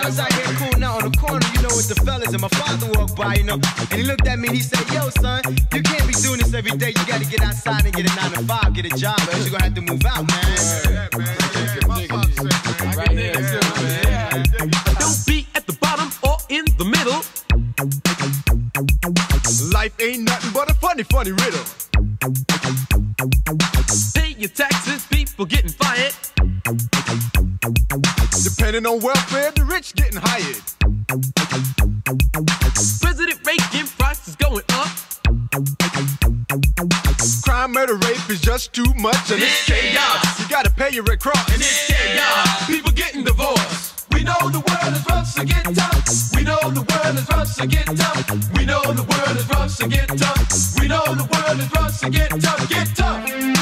I was out here cooling out on the corner, you know, with the fellas, and my father walked by, you know, and he looked at me and he said, Yo, son, you can't be doing this every day. You gotta get outside and get a nine to five, get a job, or else you're gonna have to move out, man. Don't be at the bottom or in the middle. Life ain't nothing but a funny, funny riddle. Pay your taxes, people getting Depending on welfare, the rich getting hired. President Reagan is going up. Crime, murder, rape is just too much, and it's chaos. You gotta pay your Red Cross. And it's chaos. People getting divorced. We know the world is rough, so get tough. We know the world is rough, so get tough. We know the world is rough, so get tough. We know the world is rough, so get tough, get tough.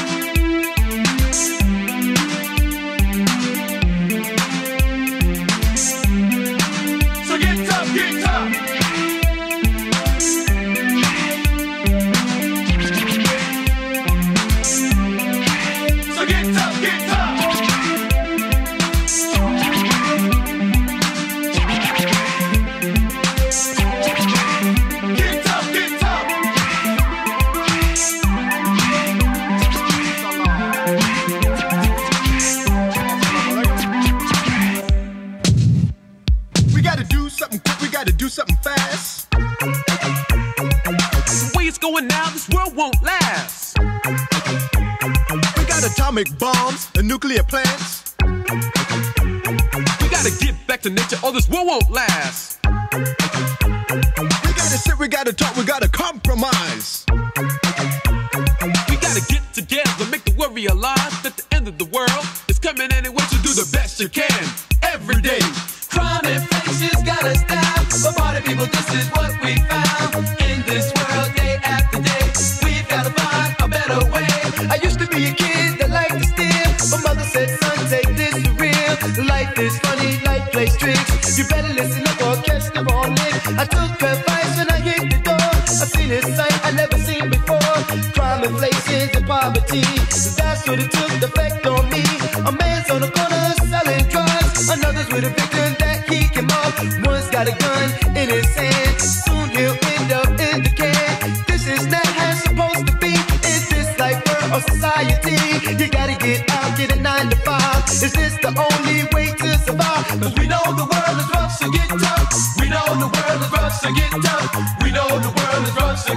Won't last. We got atomic bombs and nuclear plants. We gotta get back to nature, or this world won't last. We gotta sit, we gotta talk, we gotta compromise. We gotta get together, make the world realize that the end of the world is coming anyway. So do the best you can every day. Crime and inflation's got us down. But party people, this is what we found. I took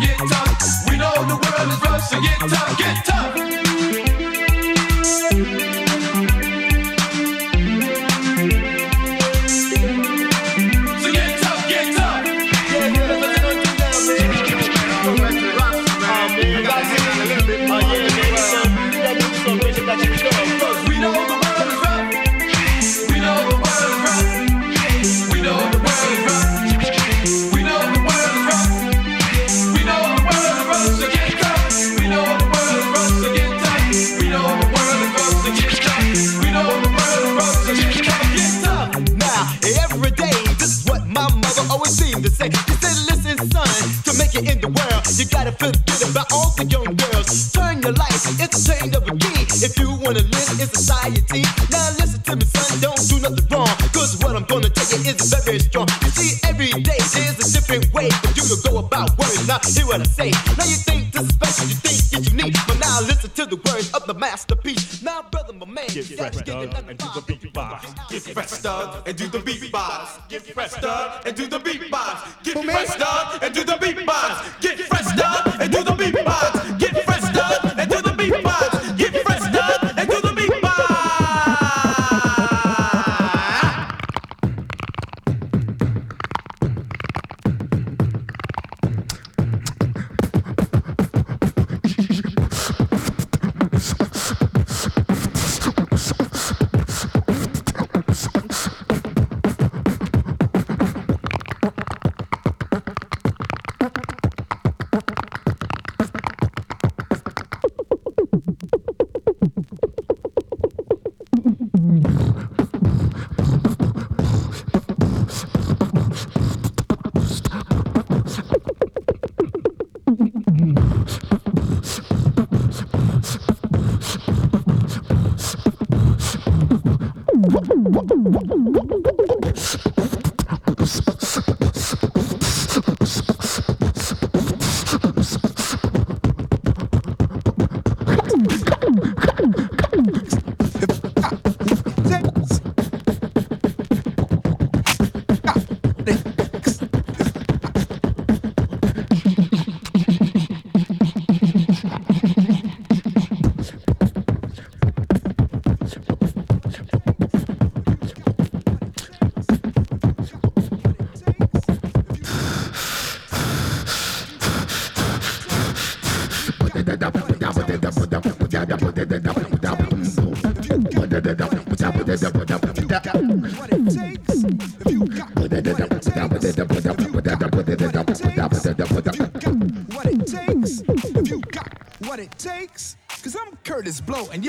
is get. You wanna live in society, now listen to me, son, don't do nothing wrong. Cause what I'm gonna tell you is very strong. You see, every day there's a different way for you to go about words. Now, hear what I say. Now you think this is special, you think it's unique. But now listen to the words of the masterpiece. Now, brother, my man, Get fresh, dog, and do the beatbox. Get fresh, dog, and do the beatbox. Get fresh, dog, and do the beatbox. Get fresh, dog, and do the beatbox. Get fresh, dog, and do the beatbox. Get fresh, dog, and do the beatbox.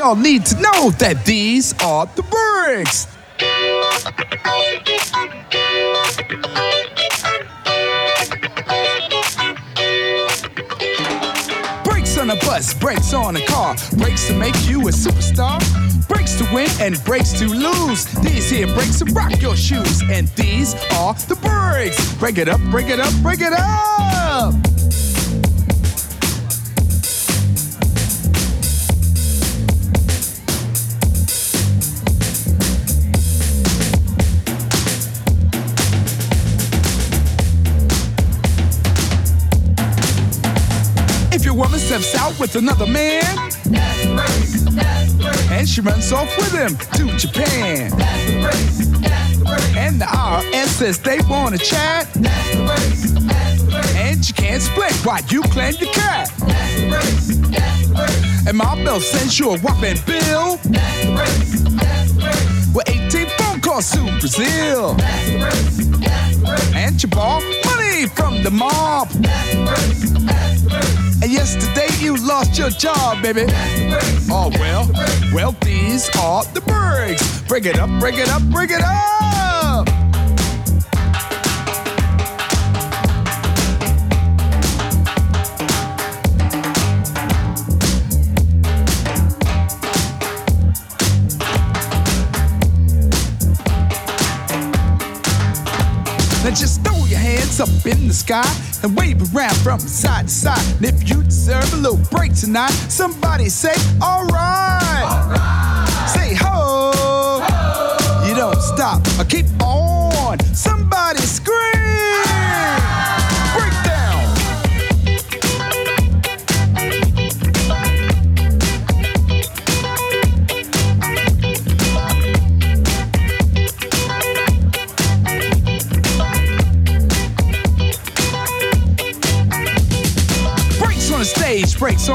Y'all need to know that these are the bricks. Brakes on a bus, brakes on a car, breaks to make you a superstar. Breaks to win and breaks to lose. These here breaks to rock your shoes, and these are the breaks. Break it up, break it up, break it up. Steps out with another man. That's the race. And she runs off with him to Japan. That's race, And the IRS says they wanna chat. And you can't explain why you claim your cat. And Ma Bell sends you a whopping bill. With 18 phone calls to Brazil. And you borrow money from the mob. And yesterday you lost your job, baby. Oh well, well these are the bergs. Bring it up, bring it up, bring it up. Now just hands up in the sky and wave around from side to side. And if you deserve a little break tonight, somebody say, alright. Say ho. You don't stop I keep on. Somebody scream.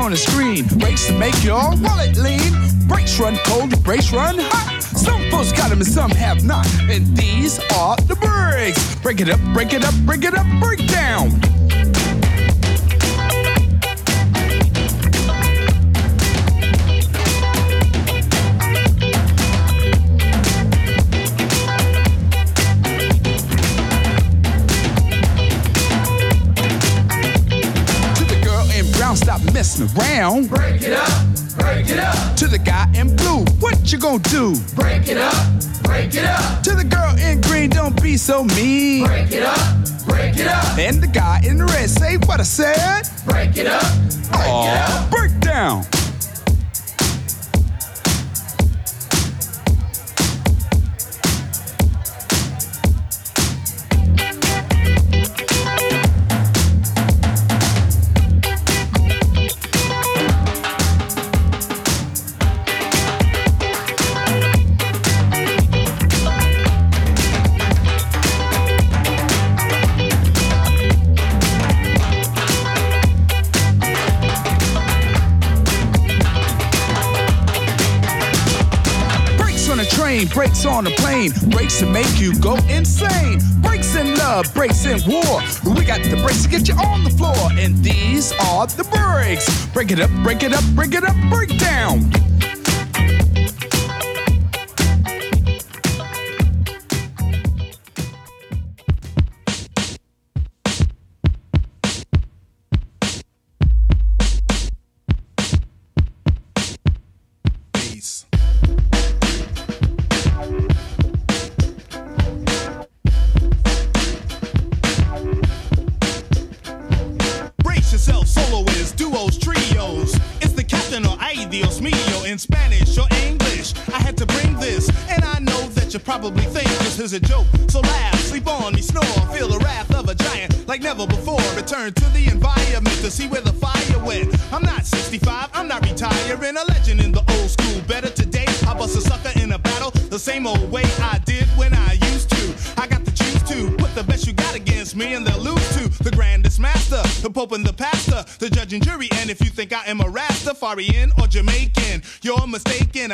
On the screen, breaks to make your wallet lean. Breaks run cold, Breaks run hot. Some folks got them and some have not. And these are the breaks. Break it up, break it up, break it up, break down. Messing around. Break it up, break it up. To the guy in blue, what you gonna do? Break it up, break it up. To the girl in green, don't be so mean. Break it up, break it up. And the guy in the red, say what I said. Break it up, break it up. break down. On a plane, breaks to make you go insane. Breaks in love, breaks in war. We got the breaks to get you on the floor, and these are the breaks. Break it up, break it up, break it up, break down.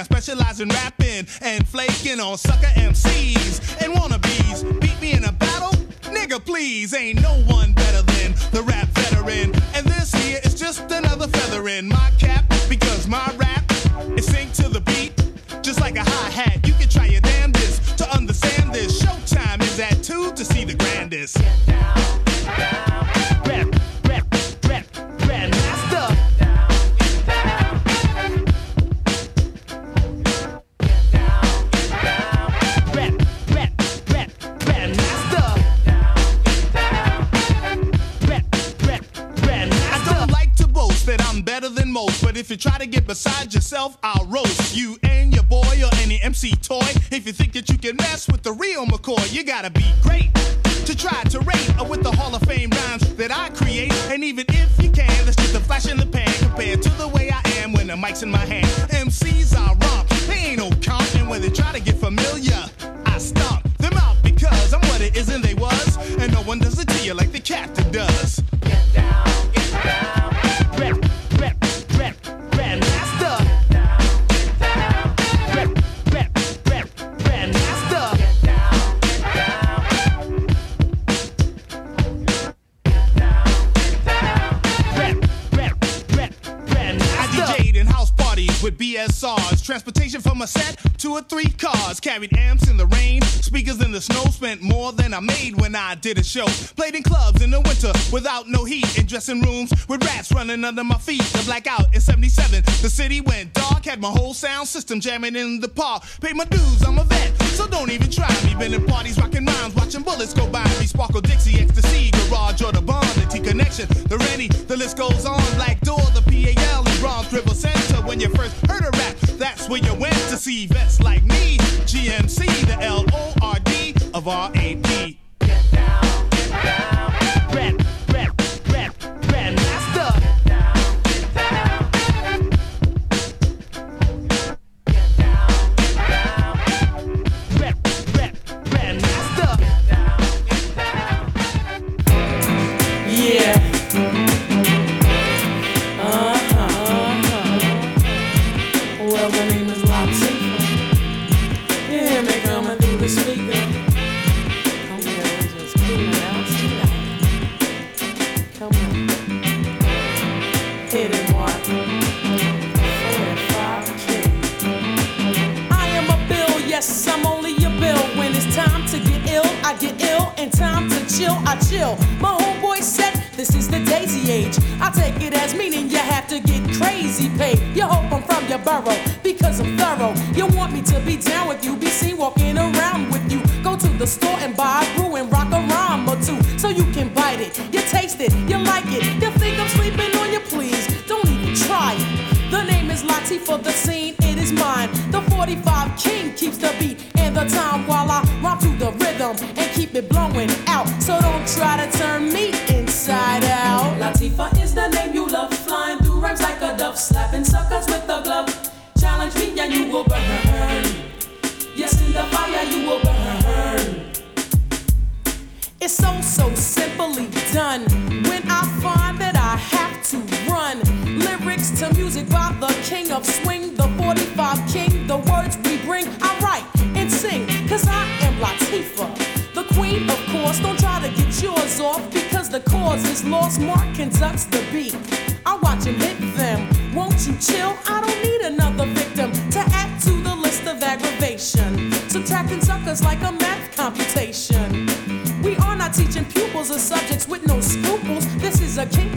I specialize in rapping and flaking on sucker MCs and wannabes. Beat me in a battle? Nigga, please, ain't no you try to get beside yourself, I'll roast you and your boy or any MC toy. If you think that you can mess with the real McCoy, you gotta be great to to try to rate with the Hall of Fame rhymes that I create. And even if you can, that's just a flash in the pan compared to the way I am when the mic's in my hand. MCs are romp, they ain't no comp, and when they try to get familiar, I stomp them out because I'm what it is and they was, and no one does it to you like the captain does. Carried amps in the rain, speakers in the snow. Spent more than I made when I did a show. Played in clubs without no heat. In dressing rooms with rats running under my feet. The blackout in 77, the city went dark. Had my whole sound system jamming in the park. Paid my dues, I'm a vet, so don't even try me. Been in parties, rocking rhymes, watching bullets go by me. Sparkle Dixie, Ecstasy, Garage, or the Bond, the T Connection, the Rennie, the list goes on. Black Door, the PAL, and Bronx River Center. When you first heard a rap, that's where you went to see vets like me. GMC, the L O R D of R A P. Get down, get down. Rap, rap, chill, I chill. My homeboy said this is the daisy age. I take it as meaning you have to get crazy paid. You hope I'm from your borough because I'm thorough. You want me to be down with you, be seen walking around with you. Go to the store and buy a brew and rock a rhyme or two so you can bite it. You taste it, you like it. You think I'm sleeping on you, please. Don't even try it. The name is Latifah, the scene, it is mine. The 45 king keeps the beat the time while I rhyme to the rhythm and keep it blowing out. So don't try to turn me inside out. Latifah is the name you love, flying through rhymes like a dove, slapping suckers with a glove. Challenge me and you will burn. Yes, in the fire you will burn. It's so, so simply done. When I find that I have to run lyrics to music by the king of swing, the 45 king, the words we bring, I write sing, cause I am Latifah. The queen, of course, don't try to get yours off because the cause is lost. Mark conducts the beat. I watch him hit them. Won't you chill? I don't need another victim to add to the list of aggravation. Subtracting suckers like a math computation. We are not teaching pupils or subjects with no scruples. This is a king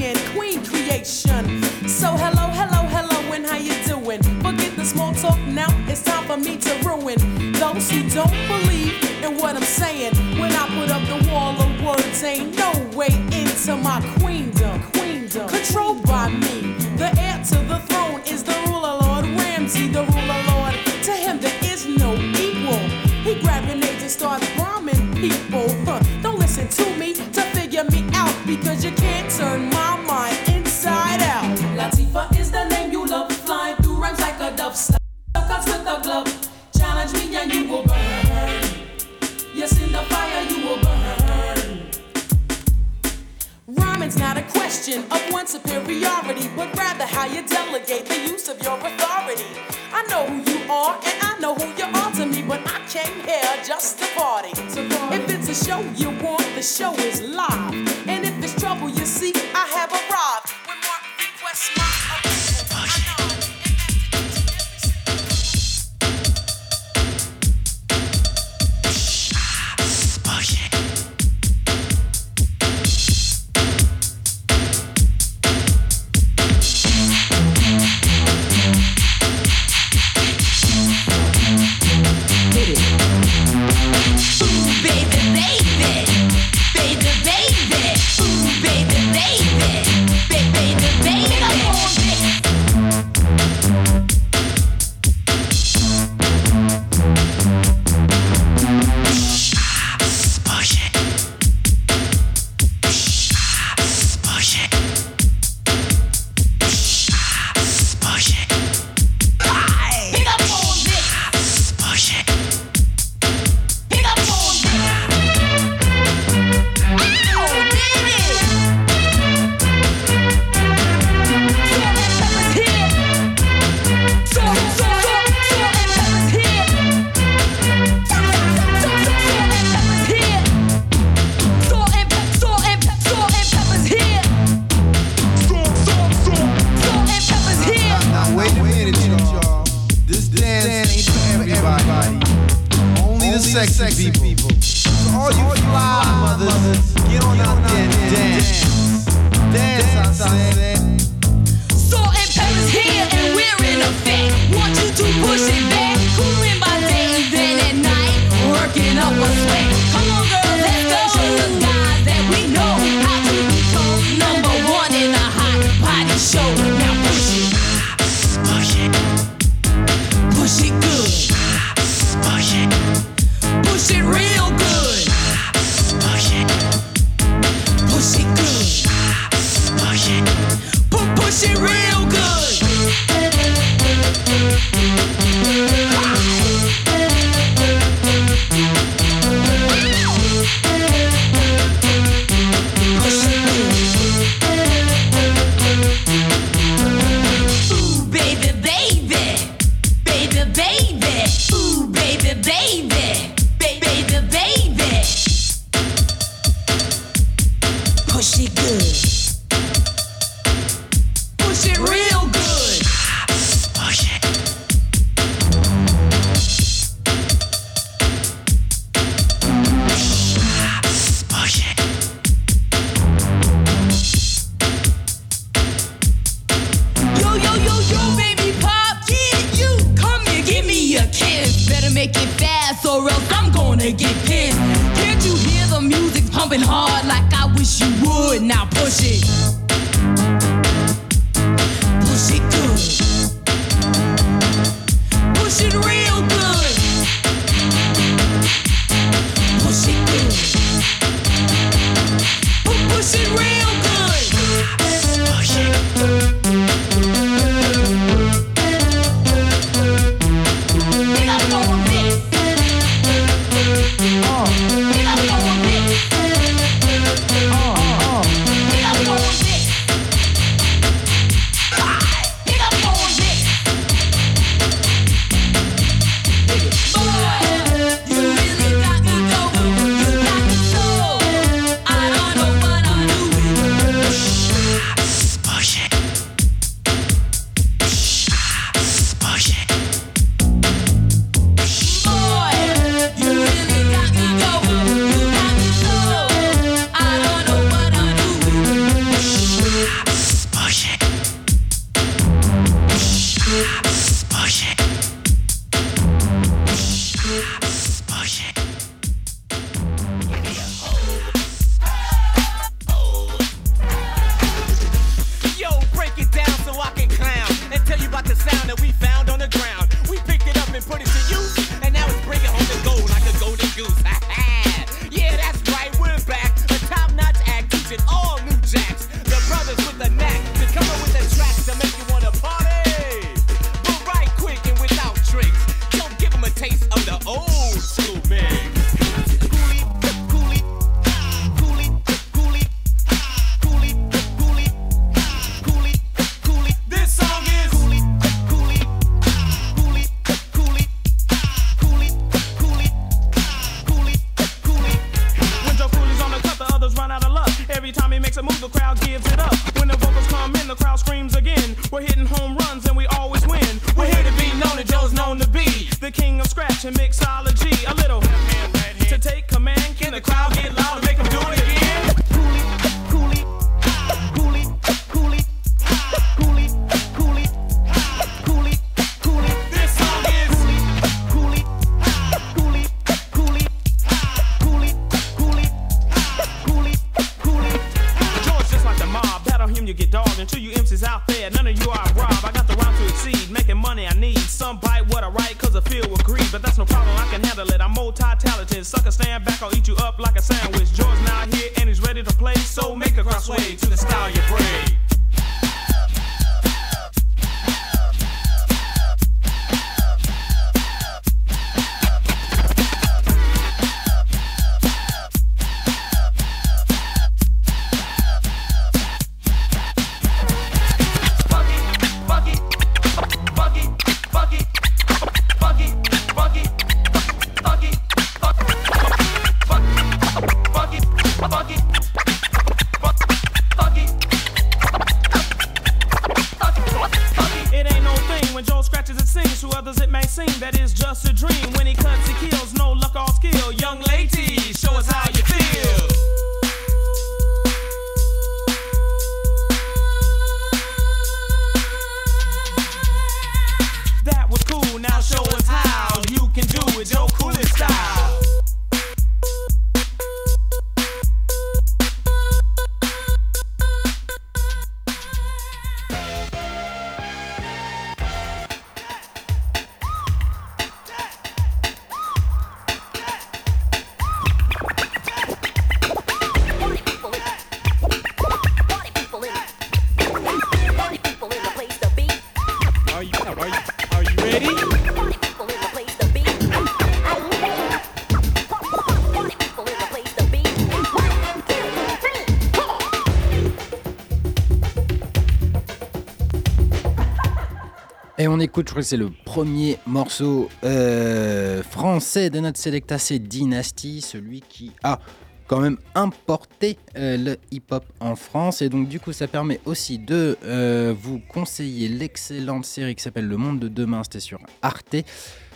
on écoute, je crois que c'est le premier morceau euh, français de notre Selecta, c'est Dynasty, celui qui a quand même importé euh, le hip-hop en France. Et donc du coup, ça permet aussi de euh, vous conseiller l'excellente série qui s'appelle Le Monde de Demain, c'était sur Arte,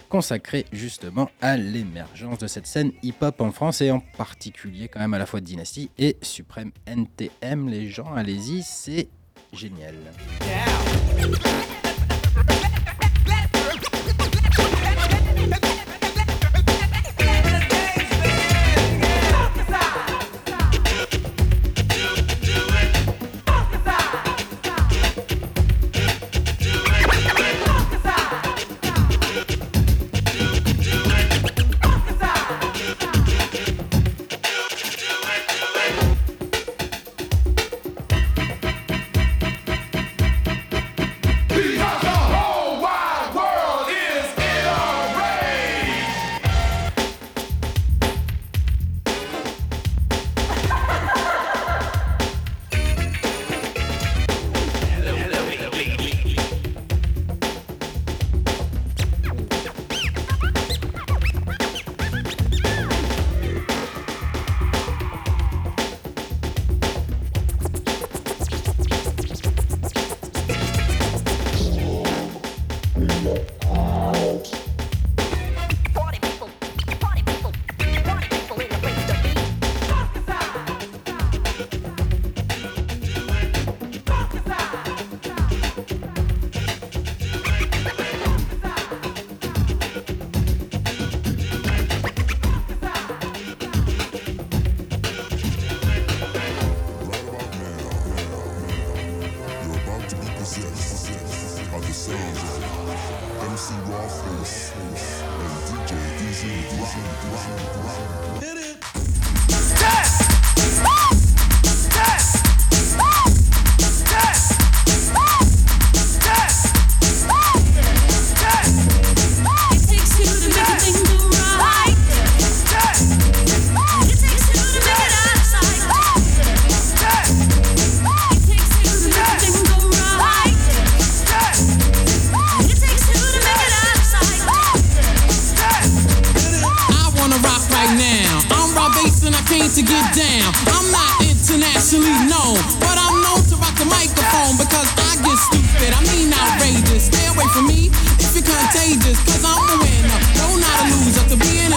consacrée justement à l'émergence de cette scène hip-hop en France et en particulier quand même à la fois Dynasty et Suprême NTM. Les gens, allez-y, c'est génial.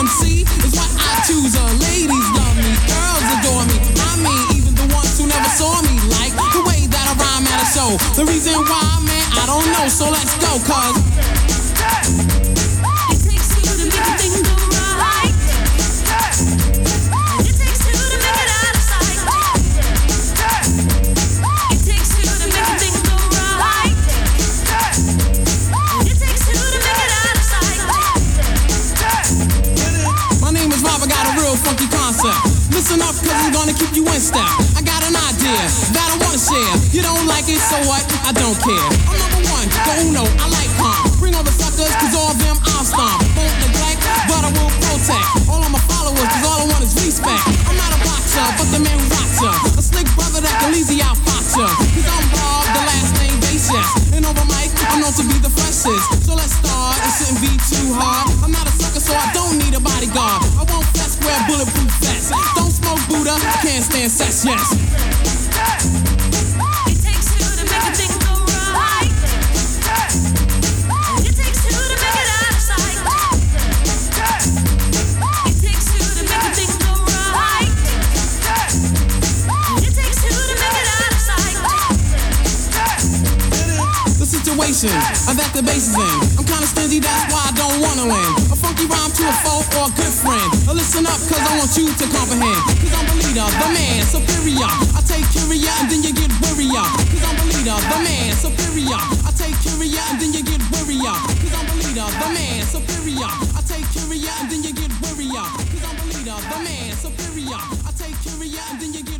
An MC is what I choose. Uh, ladies love me, girls adore me. I mean, even the ones who never saw me like the way that I rhyme at a show. The reason why, man, I don't know. So let's go, cause. Keep you in step. Like it, so what? I don't care. I'm number one, go uno, I like calm. Bring all the suckers, cause all of them I'll stomp. Won't neglect, but I will protect. All of my followers, cause all I want is respect. I'm not a boxer, but the man who rocks ya. A slick brother that can easy out fox ya. Cause I'm Bob, the last name base, yes. And over mic, I'm known to be the freshest. So let's start, it shouldn't be too hard. I'm not a sucker, so I don't need a bodyguard. I won't fess, wear bulletproof vest. Don't smoke Buddha, can't stand sex, yes. Situation I'm that the base is in. I'm kinda stingy, that's why I don't wanna win. A funky rhyme to a foe or a good friend. Now listen up, cause I want you to comprehend. Cause I'm the leader, the man, superior. I take curia and then you get worrier. Cause I'm the leader, the man, superior. I take curia and then you get worrier. Cause I'm the leader, the man, superior. I take curia and then you get worrier. Cause I'm the leader, the man, superior. I take curia and then you get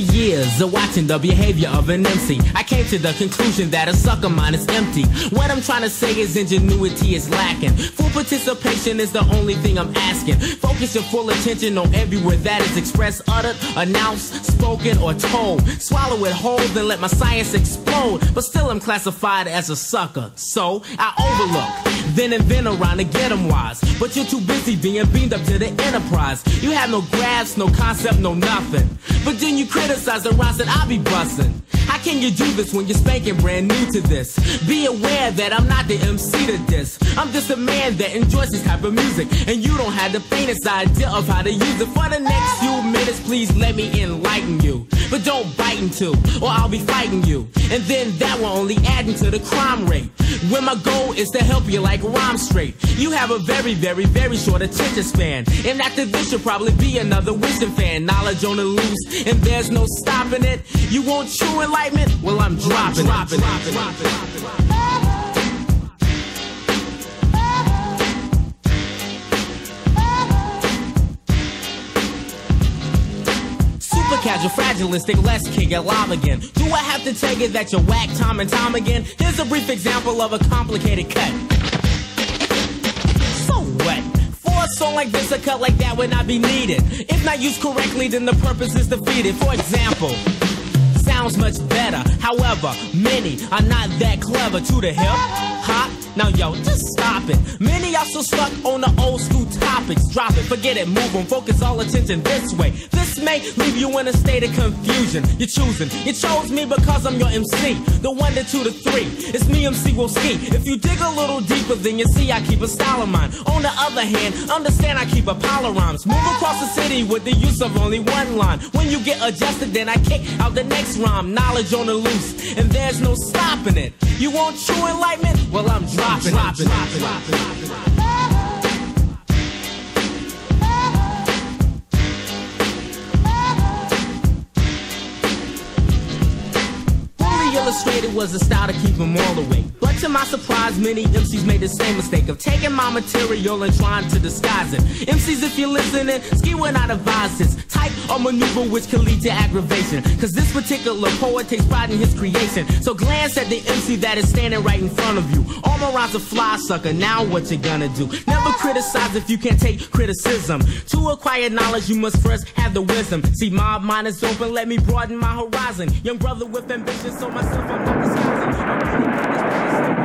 years of watching the behavior of an MC, I came to the conclusion that a sucker mind is empty. What I'm trying to say is ingenuity is lacking. Full participation is the only thing I'm asking. Focus your full attention on every word that is expressed, uttered, announced, spoken, or told. Swallow it whole, then let my science explode. But still, I'm classified as a sucker. So I overlook, then invent around to get 'em wise. But you're too busy being beamed up to the enterprise. You have no grasp, no concept, no nothing. But then you criticize the rhymes that I be busting. How can you do this when you're spanking brand new to this? Be aware that I'm not the MC to this. I'm just a man that enjoys this type of music. And you don't have the faintest idea of how to use it. For the next few minutes, please let me enlighten you. But don't bite into, or I'll be fighting you. And then that will only add into the crime rate. When my goal is to help you like rhyme straight. You have a very, very, very short attention span. And after this, you'll probably be another Winston fan. Knowledge on the loose, and there's no stopping it. You want true enlightenment? Well, I'm dropping, dropping, dropping, Super casual, fragilistic, let's kick it live again. Do I have to tell you that you're whack time and time again? Here's a brief example of a complicated cut. So what? For a song like this, a cut like that would not be needed. If not used correctly, then the purpose is defeated. For example, sounds much better. However, many are not that clever to the hip hop. Now, yo, just stop it. Many are still stuck on the old school topics. Drop it, forget it, move on, focus all attention this way. This may leave you in a state of confusion. You're choosing. You chose me because I'm your MC. The one, the two, the three. It's me, MC will ski. If you dig a little deeper, then you see I keep a style of mine. On the other hand, understand I keep a pile of rhymes. Move across the city with the use of only one line. When you get adjusted, then I kick out the next rhyme. Knowledge on the loose, and there's no stopping it. You want true enlightenment? Well, I'm dropping, dropping, dropping, dropping. Illustrated was a style to keep them all away. But to my surprise, many MCs made the same mistake of taking my material and trying to disguise it. MCs, if you're listening, ski when I advise this type of maneuver which can lead to aggravation. Cause this particular poet takes pride in his creation. So glance at the MC that is standing right in front of you. All my rhymes a fly sucker, now what you gonna do? Never criticize if you can't take criticism. To acquire knowledge, you must first have the wisdom. See, my mind is open, let me broaden my horizon. Young brother with ambition, so myself I'm not disguising. Eins,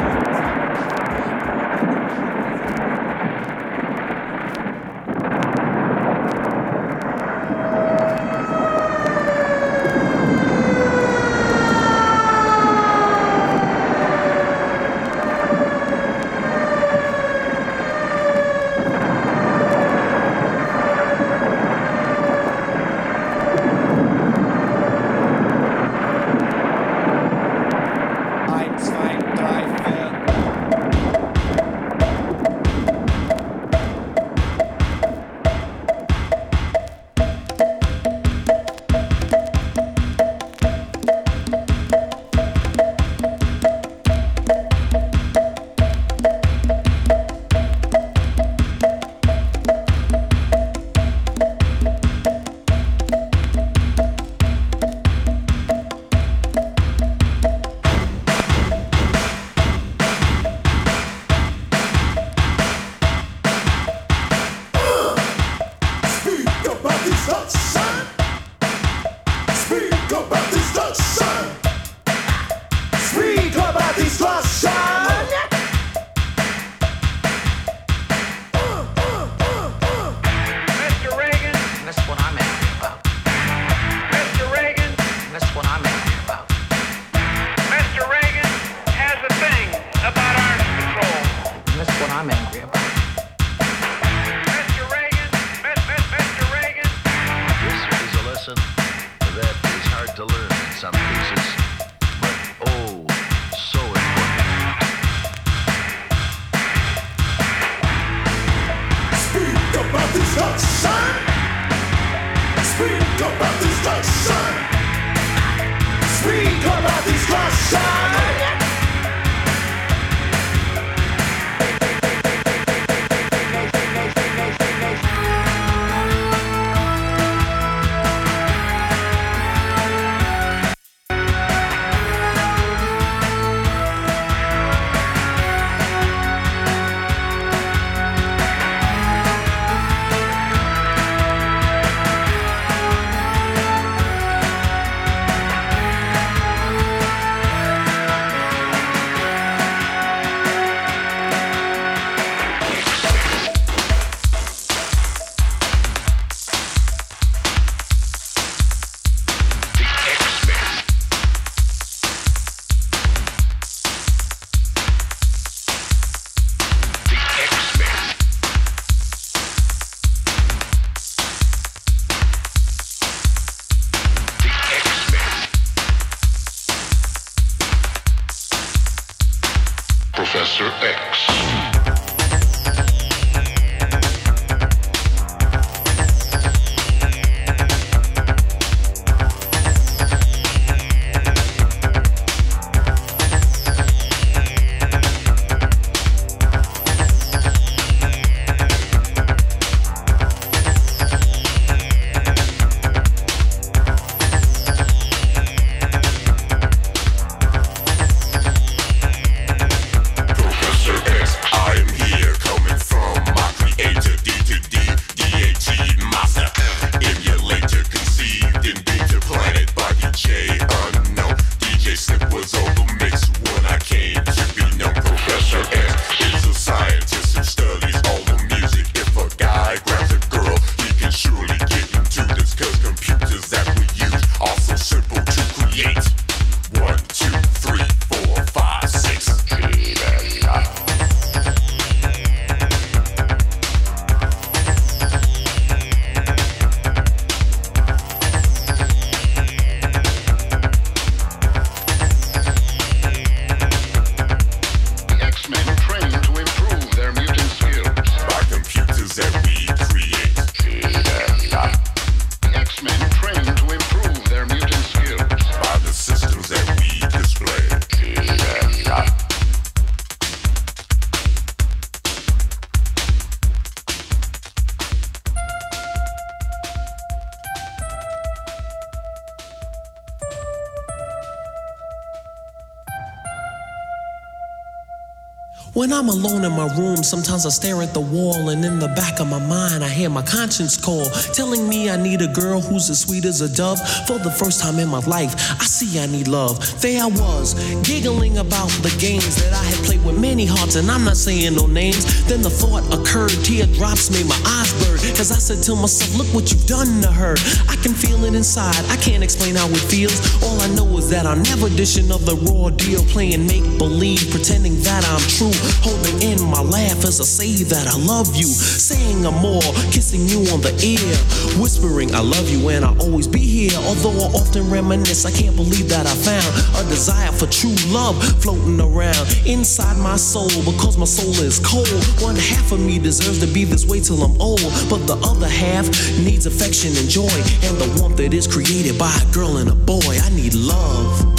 my room, sometimes I stare at the wall, and in the back of my mind, I hear my conscience call, telling me I need a girl who's as sweet as a dove. For the first time in my life, I see I need love. There I was, giggling about the games that I played with many hearts, and I'm not saying no names. Then the thought occurred, teardrops made my eyes burn, as I said to myself, Look what you've done to her. I can feel it inside, I can't explain how it feels. All I know is that I'm never dishing of the raw deal, playing make believe, pretending that I'm true. Holding in my laugh as I say that I love you. Saying I'm more, kissing you on the ear. Whispering I love you and I'll always be here. Although I often reminisce, I can't believe that I found a desire for true love floating around inside my soul. Because my soul is cold. One half of me deserves to be this way till I'm old. But the other half needs affection and joy. And the warmth that is created by a girl and a boy. I need love.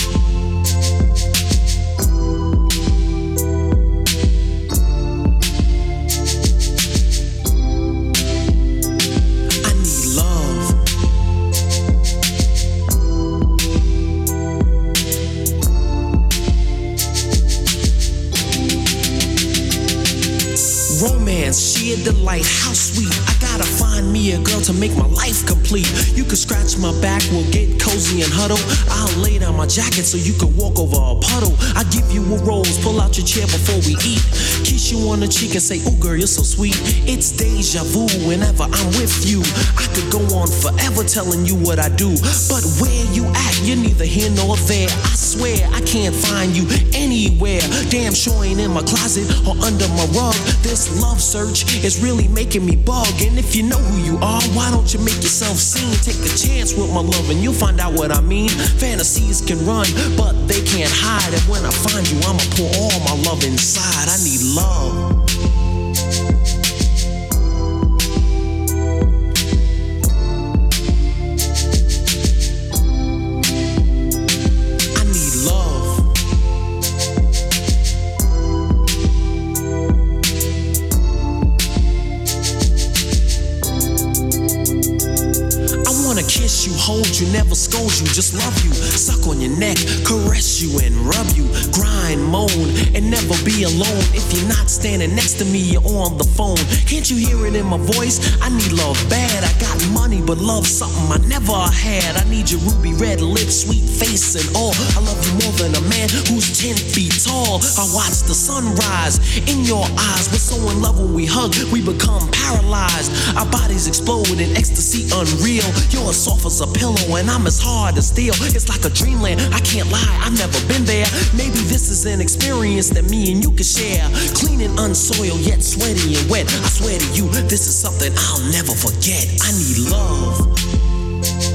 Scratch my back, we'll get cozy and huddle. I'll lay down my jacket so you can walk over a puddle. I give you a rose, pull out your chair before we eat. Kiss you on the cheek and say, Ooh, girl, you're so sweet. It's deja vu whenever I'm with you. I could go on forever telling you what I do. But where you at, you're neither here nor there. I swear I can't find you anywhere. Damn sure ain't in my closet or under my rug. This love search is really making me bug. And if you know who you are, why don't you make yourself seen? Take a chance with my love and you'll find out what I mean. Fantasies can run, but they can't hide. And when I find you, I'ma pour all my love inside. I need love. You, hold you, never scold you, just love you. Suck on your neck, caress you and rub you. Grind, moan, and never be alone. If you're not standing next to me, you're on the phone. Can't you hear it in my voice? I need love bad. I got money, but love something I never had. I need your ruby red lips, sweet face, and all. I love you more than a man who's 10 feet tall. I watch the sunrise in your eyes. We're so in love when we hug, we become paralyzed. Our bodies explode in ecstasy unreal. You're as soft a pillow, and I'm as hard as steel. It's like a dreamland. I can't lie, I've never been there. Maybe this is an experience that me and you can share. Clean and unsoiled, yet sweaty and wet. I swear to you, this is something I'll never forget. I need love.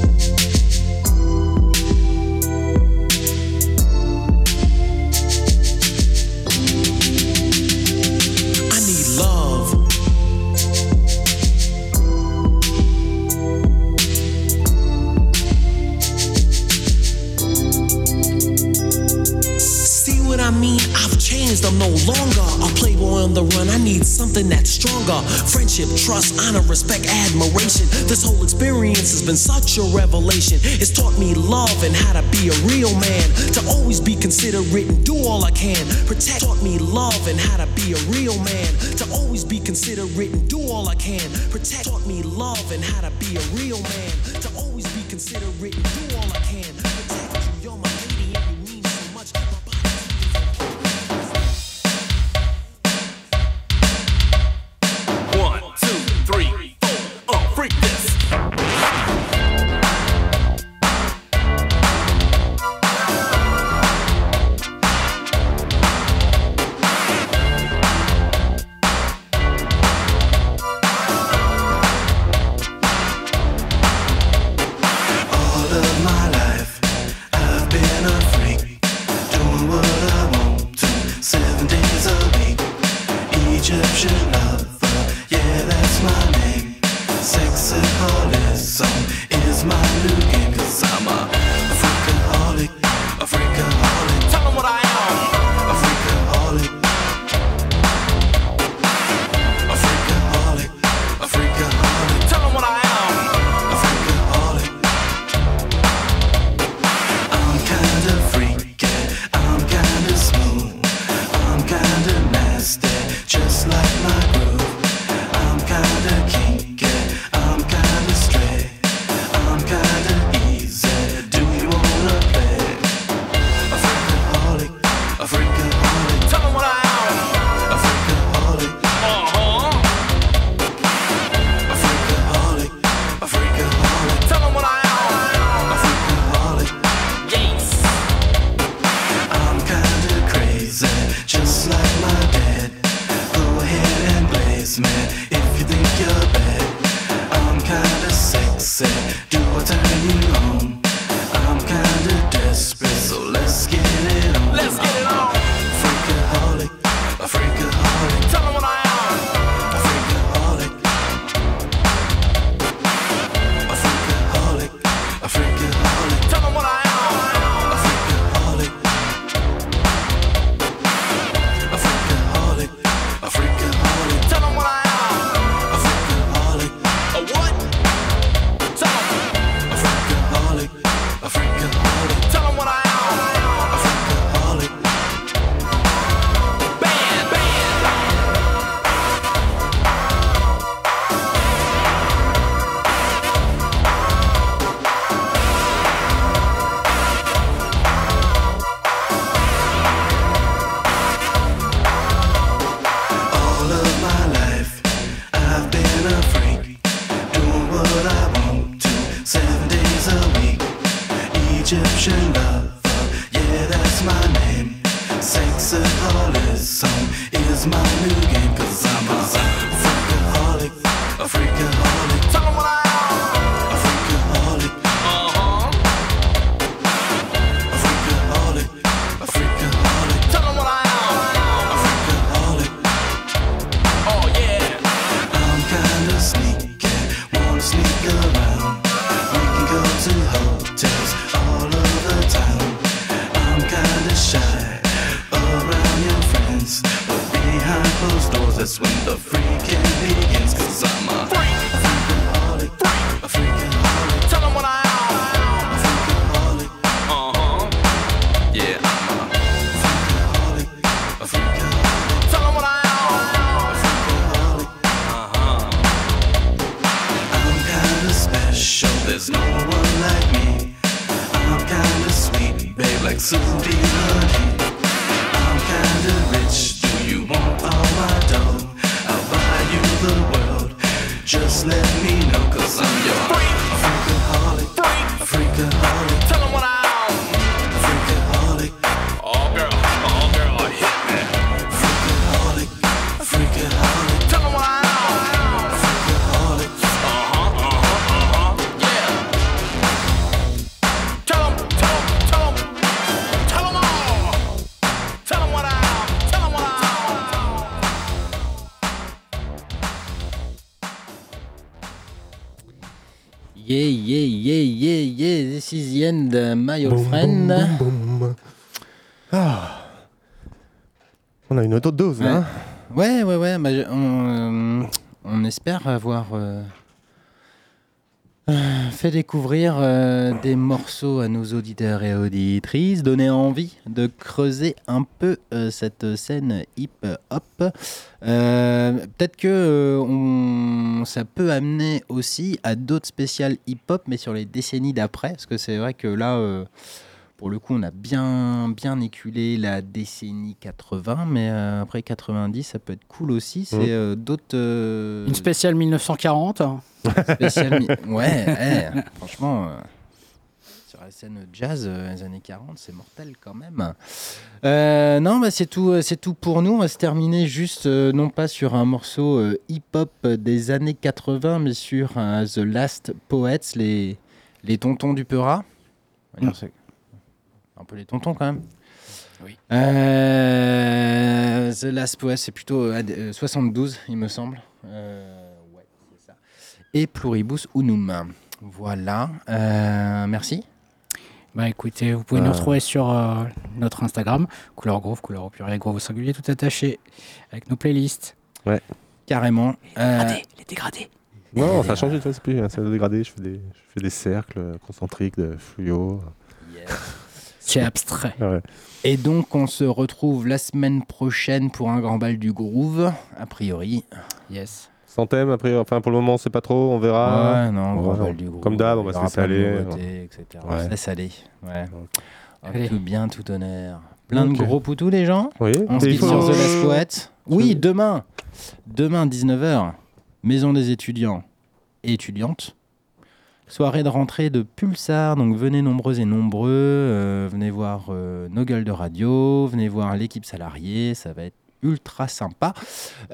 raised, I'm no longer a playboy on the run. I need something that's stronger. Friendship, trust, honor, respect, admiration. This whole experience has been such a revelation. It's taught me love and how to be a real man. To always be considerate and do all I can. Protect taught me love and how to be a real man. To always be considerate and do all I can. Protect taught me love and how to be a real man. To always be considerate and do all I can. Ah. On a une autodose, ouais. hein Ouais, ouais, ouais. Euh, on, espère avoir euh, euh, fait découvrir des morceaux à nos auditeurs et auditrices, donner envie de creuser un peu cette scène hip-hop. Peut-être que ça peut amener aussi à d'autres spéciales hip-hop, mais sur les décennies d'après, parce que c'est vrai que là pour le coup, on a bien, bien éculé la décennie 80, mais euh, après 90, ça peut être cool aussi. C'est Mm. euh, d'autres. euh, Une spéciale 1940. spéciales mi- Ouais, franchement, euh, sur la scène jazz euh, des années 40, c'est mortel quand même. Euh, non, bah, c'est tout, euh, c'est tout pour nous. On va se terminer juste, euh, non pas sur un morceau euh, hip-hop des années 80, mais sur euh, The Last Poets, les, les tontons du Peura. On va dire c'est Un peu les tontons quand même. Oui. Euh, The Last Poets, c'est plutôt euh, ad- euh, 72, il me semble. Euh, ouais, c'est ça. Et Pluribus Unum. Voilà. Euh, merci. Bah écoutez, vous pouvez nous Euh. retrouver sur euh, notre Instagram, couleur groove, couleur au pluriel, groove au singulier, tout attaché, avec nos playlists. Ouais. Carrément. Euh, Les dégradés. Non, ça a changé, c'est plus un dégradé, je fais des, je fais des cercles concentriques de fluo. C'est abstrait. Ouais. Et donc, on se retrouve la semaine prochaine pour un grand bal du groove, a priori. Yes. Sans thème, après, enfin pour le moment, c'est pas trop, on verra. Ouais, non, grand Ouais, bal du groove. Comme d'hab, on va se laisser aller. etc. On Ouais. se laisse aller. Ouais. Allez. Tout bien, tout honneur. Plein de gros poutous, les gens. Oui. On se quitte sur The Last Poet. Oui, demain. Demain, 19h. Maison des étudiants et étudiantes. Soirée de rentrée de Pulsar, donc venez nombreux et nombreux, euh, venez voir euh, nos gueules de radio, venez voir l'équipe salariée, ça va être ultra sympa.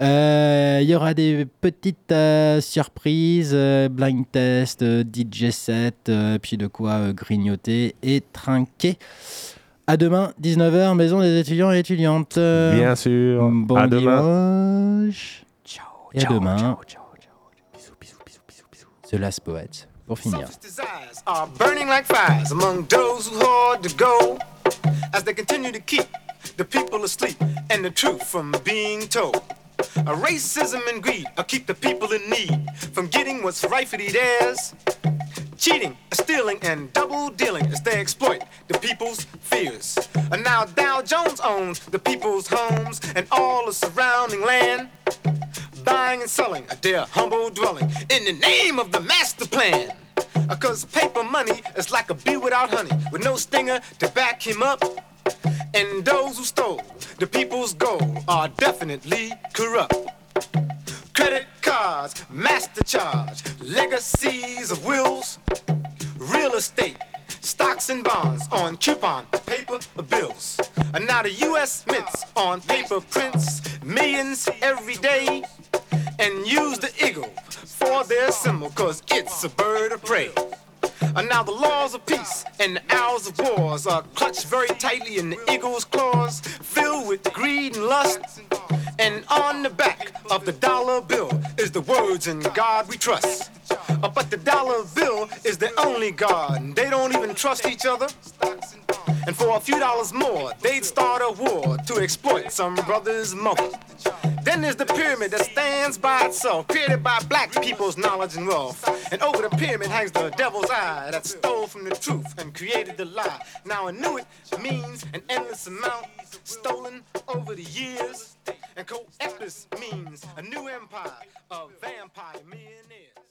Euh, Il y aura des petites euh, surprises, euh, blind test, euh, DJ set, euh, puis de quoi euh, grignoter et trinquer. À demain, 19h, Maison des étudiants et étudiantes. Euh, Bien sûr. Bon À demain. dimanche. Et à demain. The Last Poet, pour finir. desires are burning like fires among those who hoard to go as they continue to keep the people asleep and the truth from being told. A racism and greed will keep the people in need from getting what's rightfully theirs. Cheating, stealing, and double dealing as they exploit the people's fears. And now Dow Jones owns the people's homes and all the surrounding land buying and selling their humble dwelling in the name of the master plan. Uh, Cause paper money is like a bee without honey, with no stinger to back him up. And those who stole the people's gold are definitely corrupt. Credit cards, master charge, legacies of wills, real estate, stocks and bonds on coupon paper bills. And now the US mints on paper prints millions every day and use the eagle for their symbol cause it's a bird of prey. And now the laws of peace and the hours of wars are clutched very tightly in the eagle's claws, filled with greed and lust. And on the back of the dollar bill is the words in God we trust. Uh, But the dollar bill is the only God, and they don't even trust each other. And for a few dollars more, they'd start a war to exploit some brother's mother. Then there's the pyramid that stands by itself, created by black people's knowledge and wealth. And over the pyramid hangs the devil's eye that stole from the truth and created the lie. Now Annuit means an endless amount stolen over the years. And Coeptis means a new empire of vampire millionaires.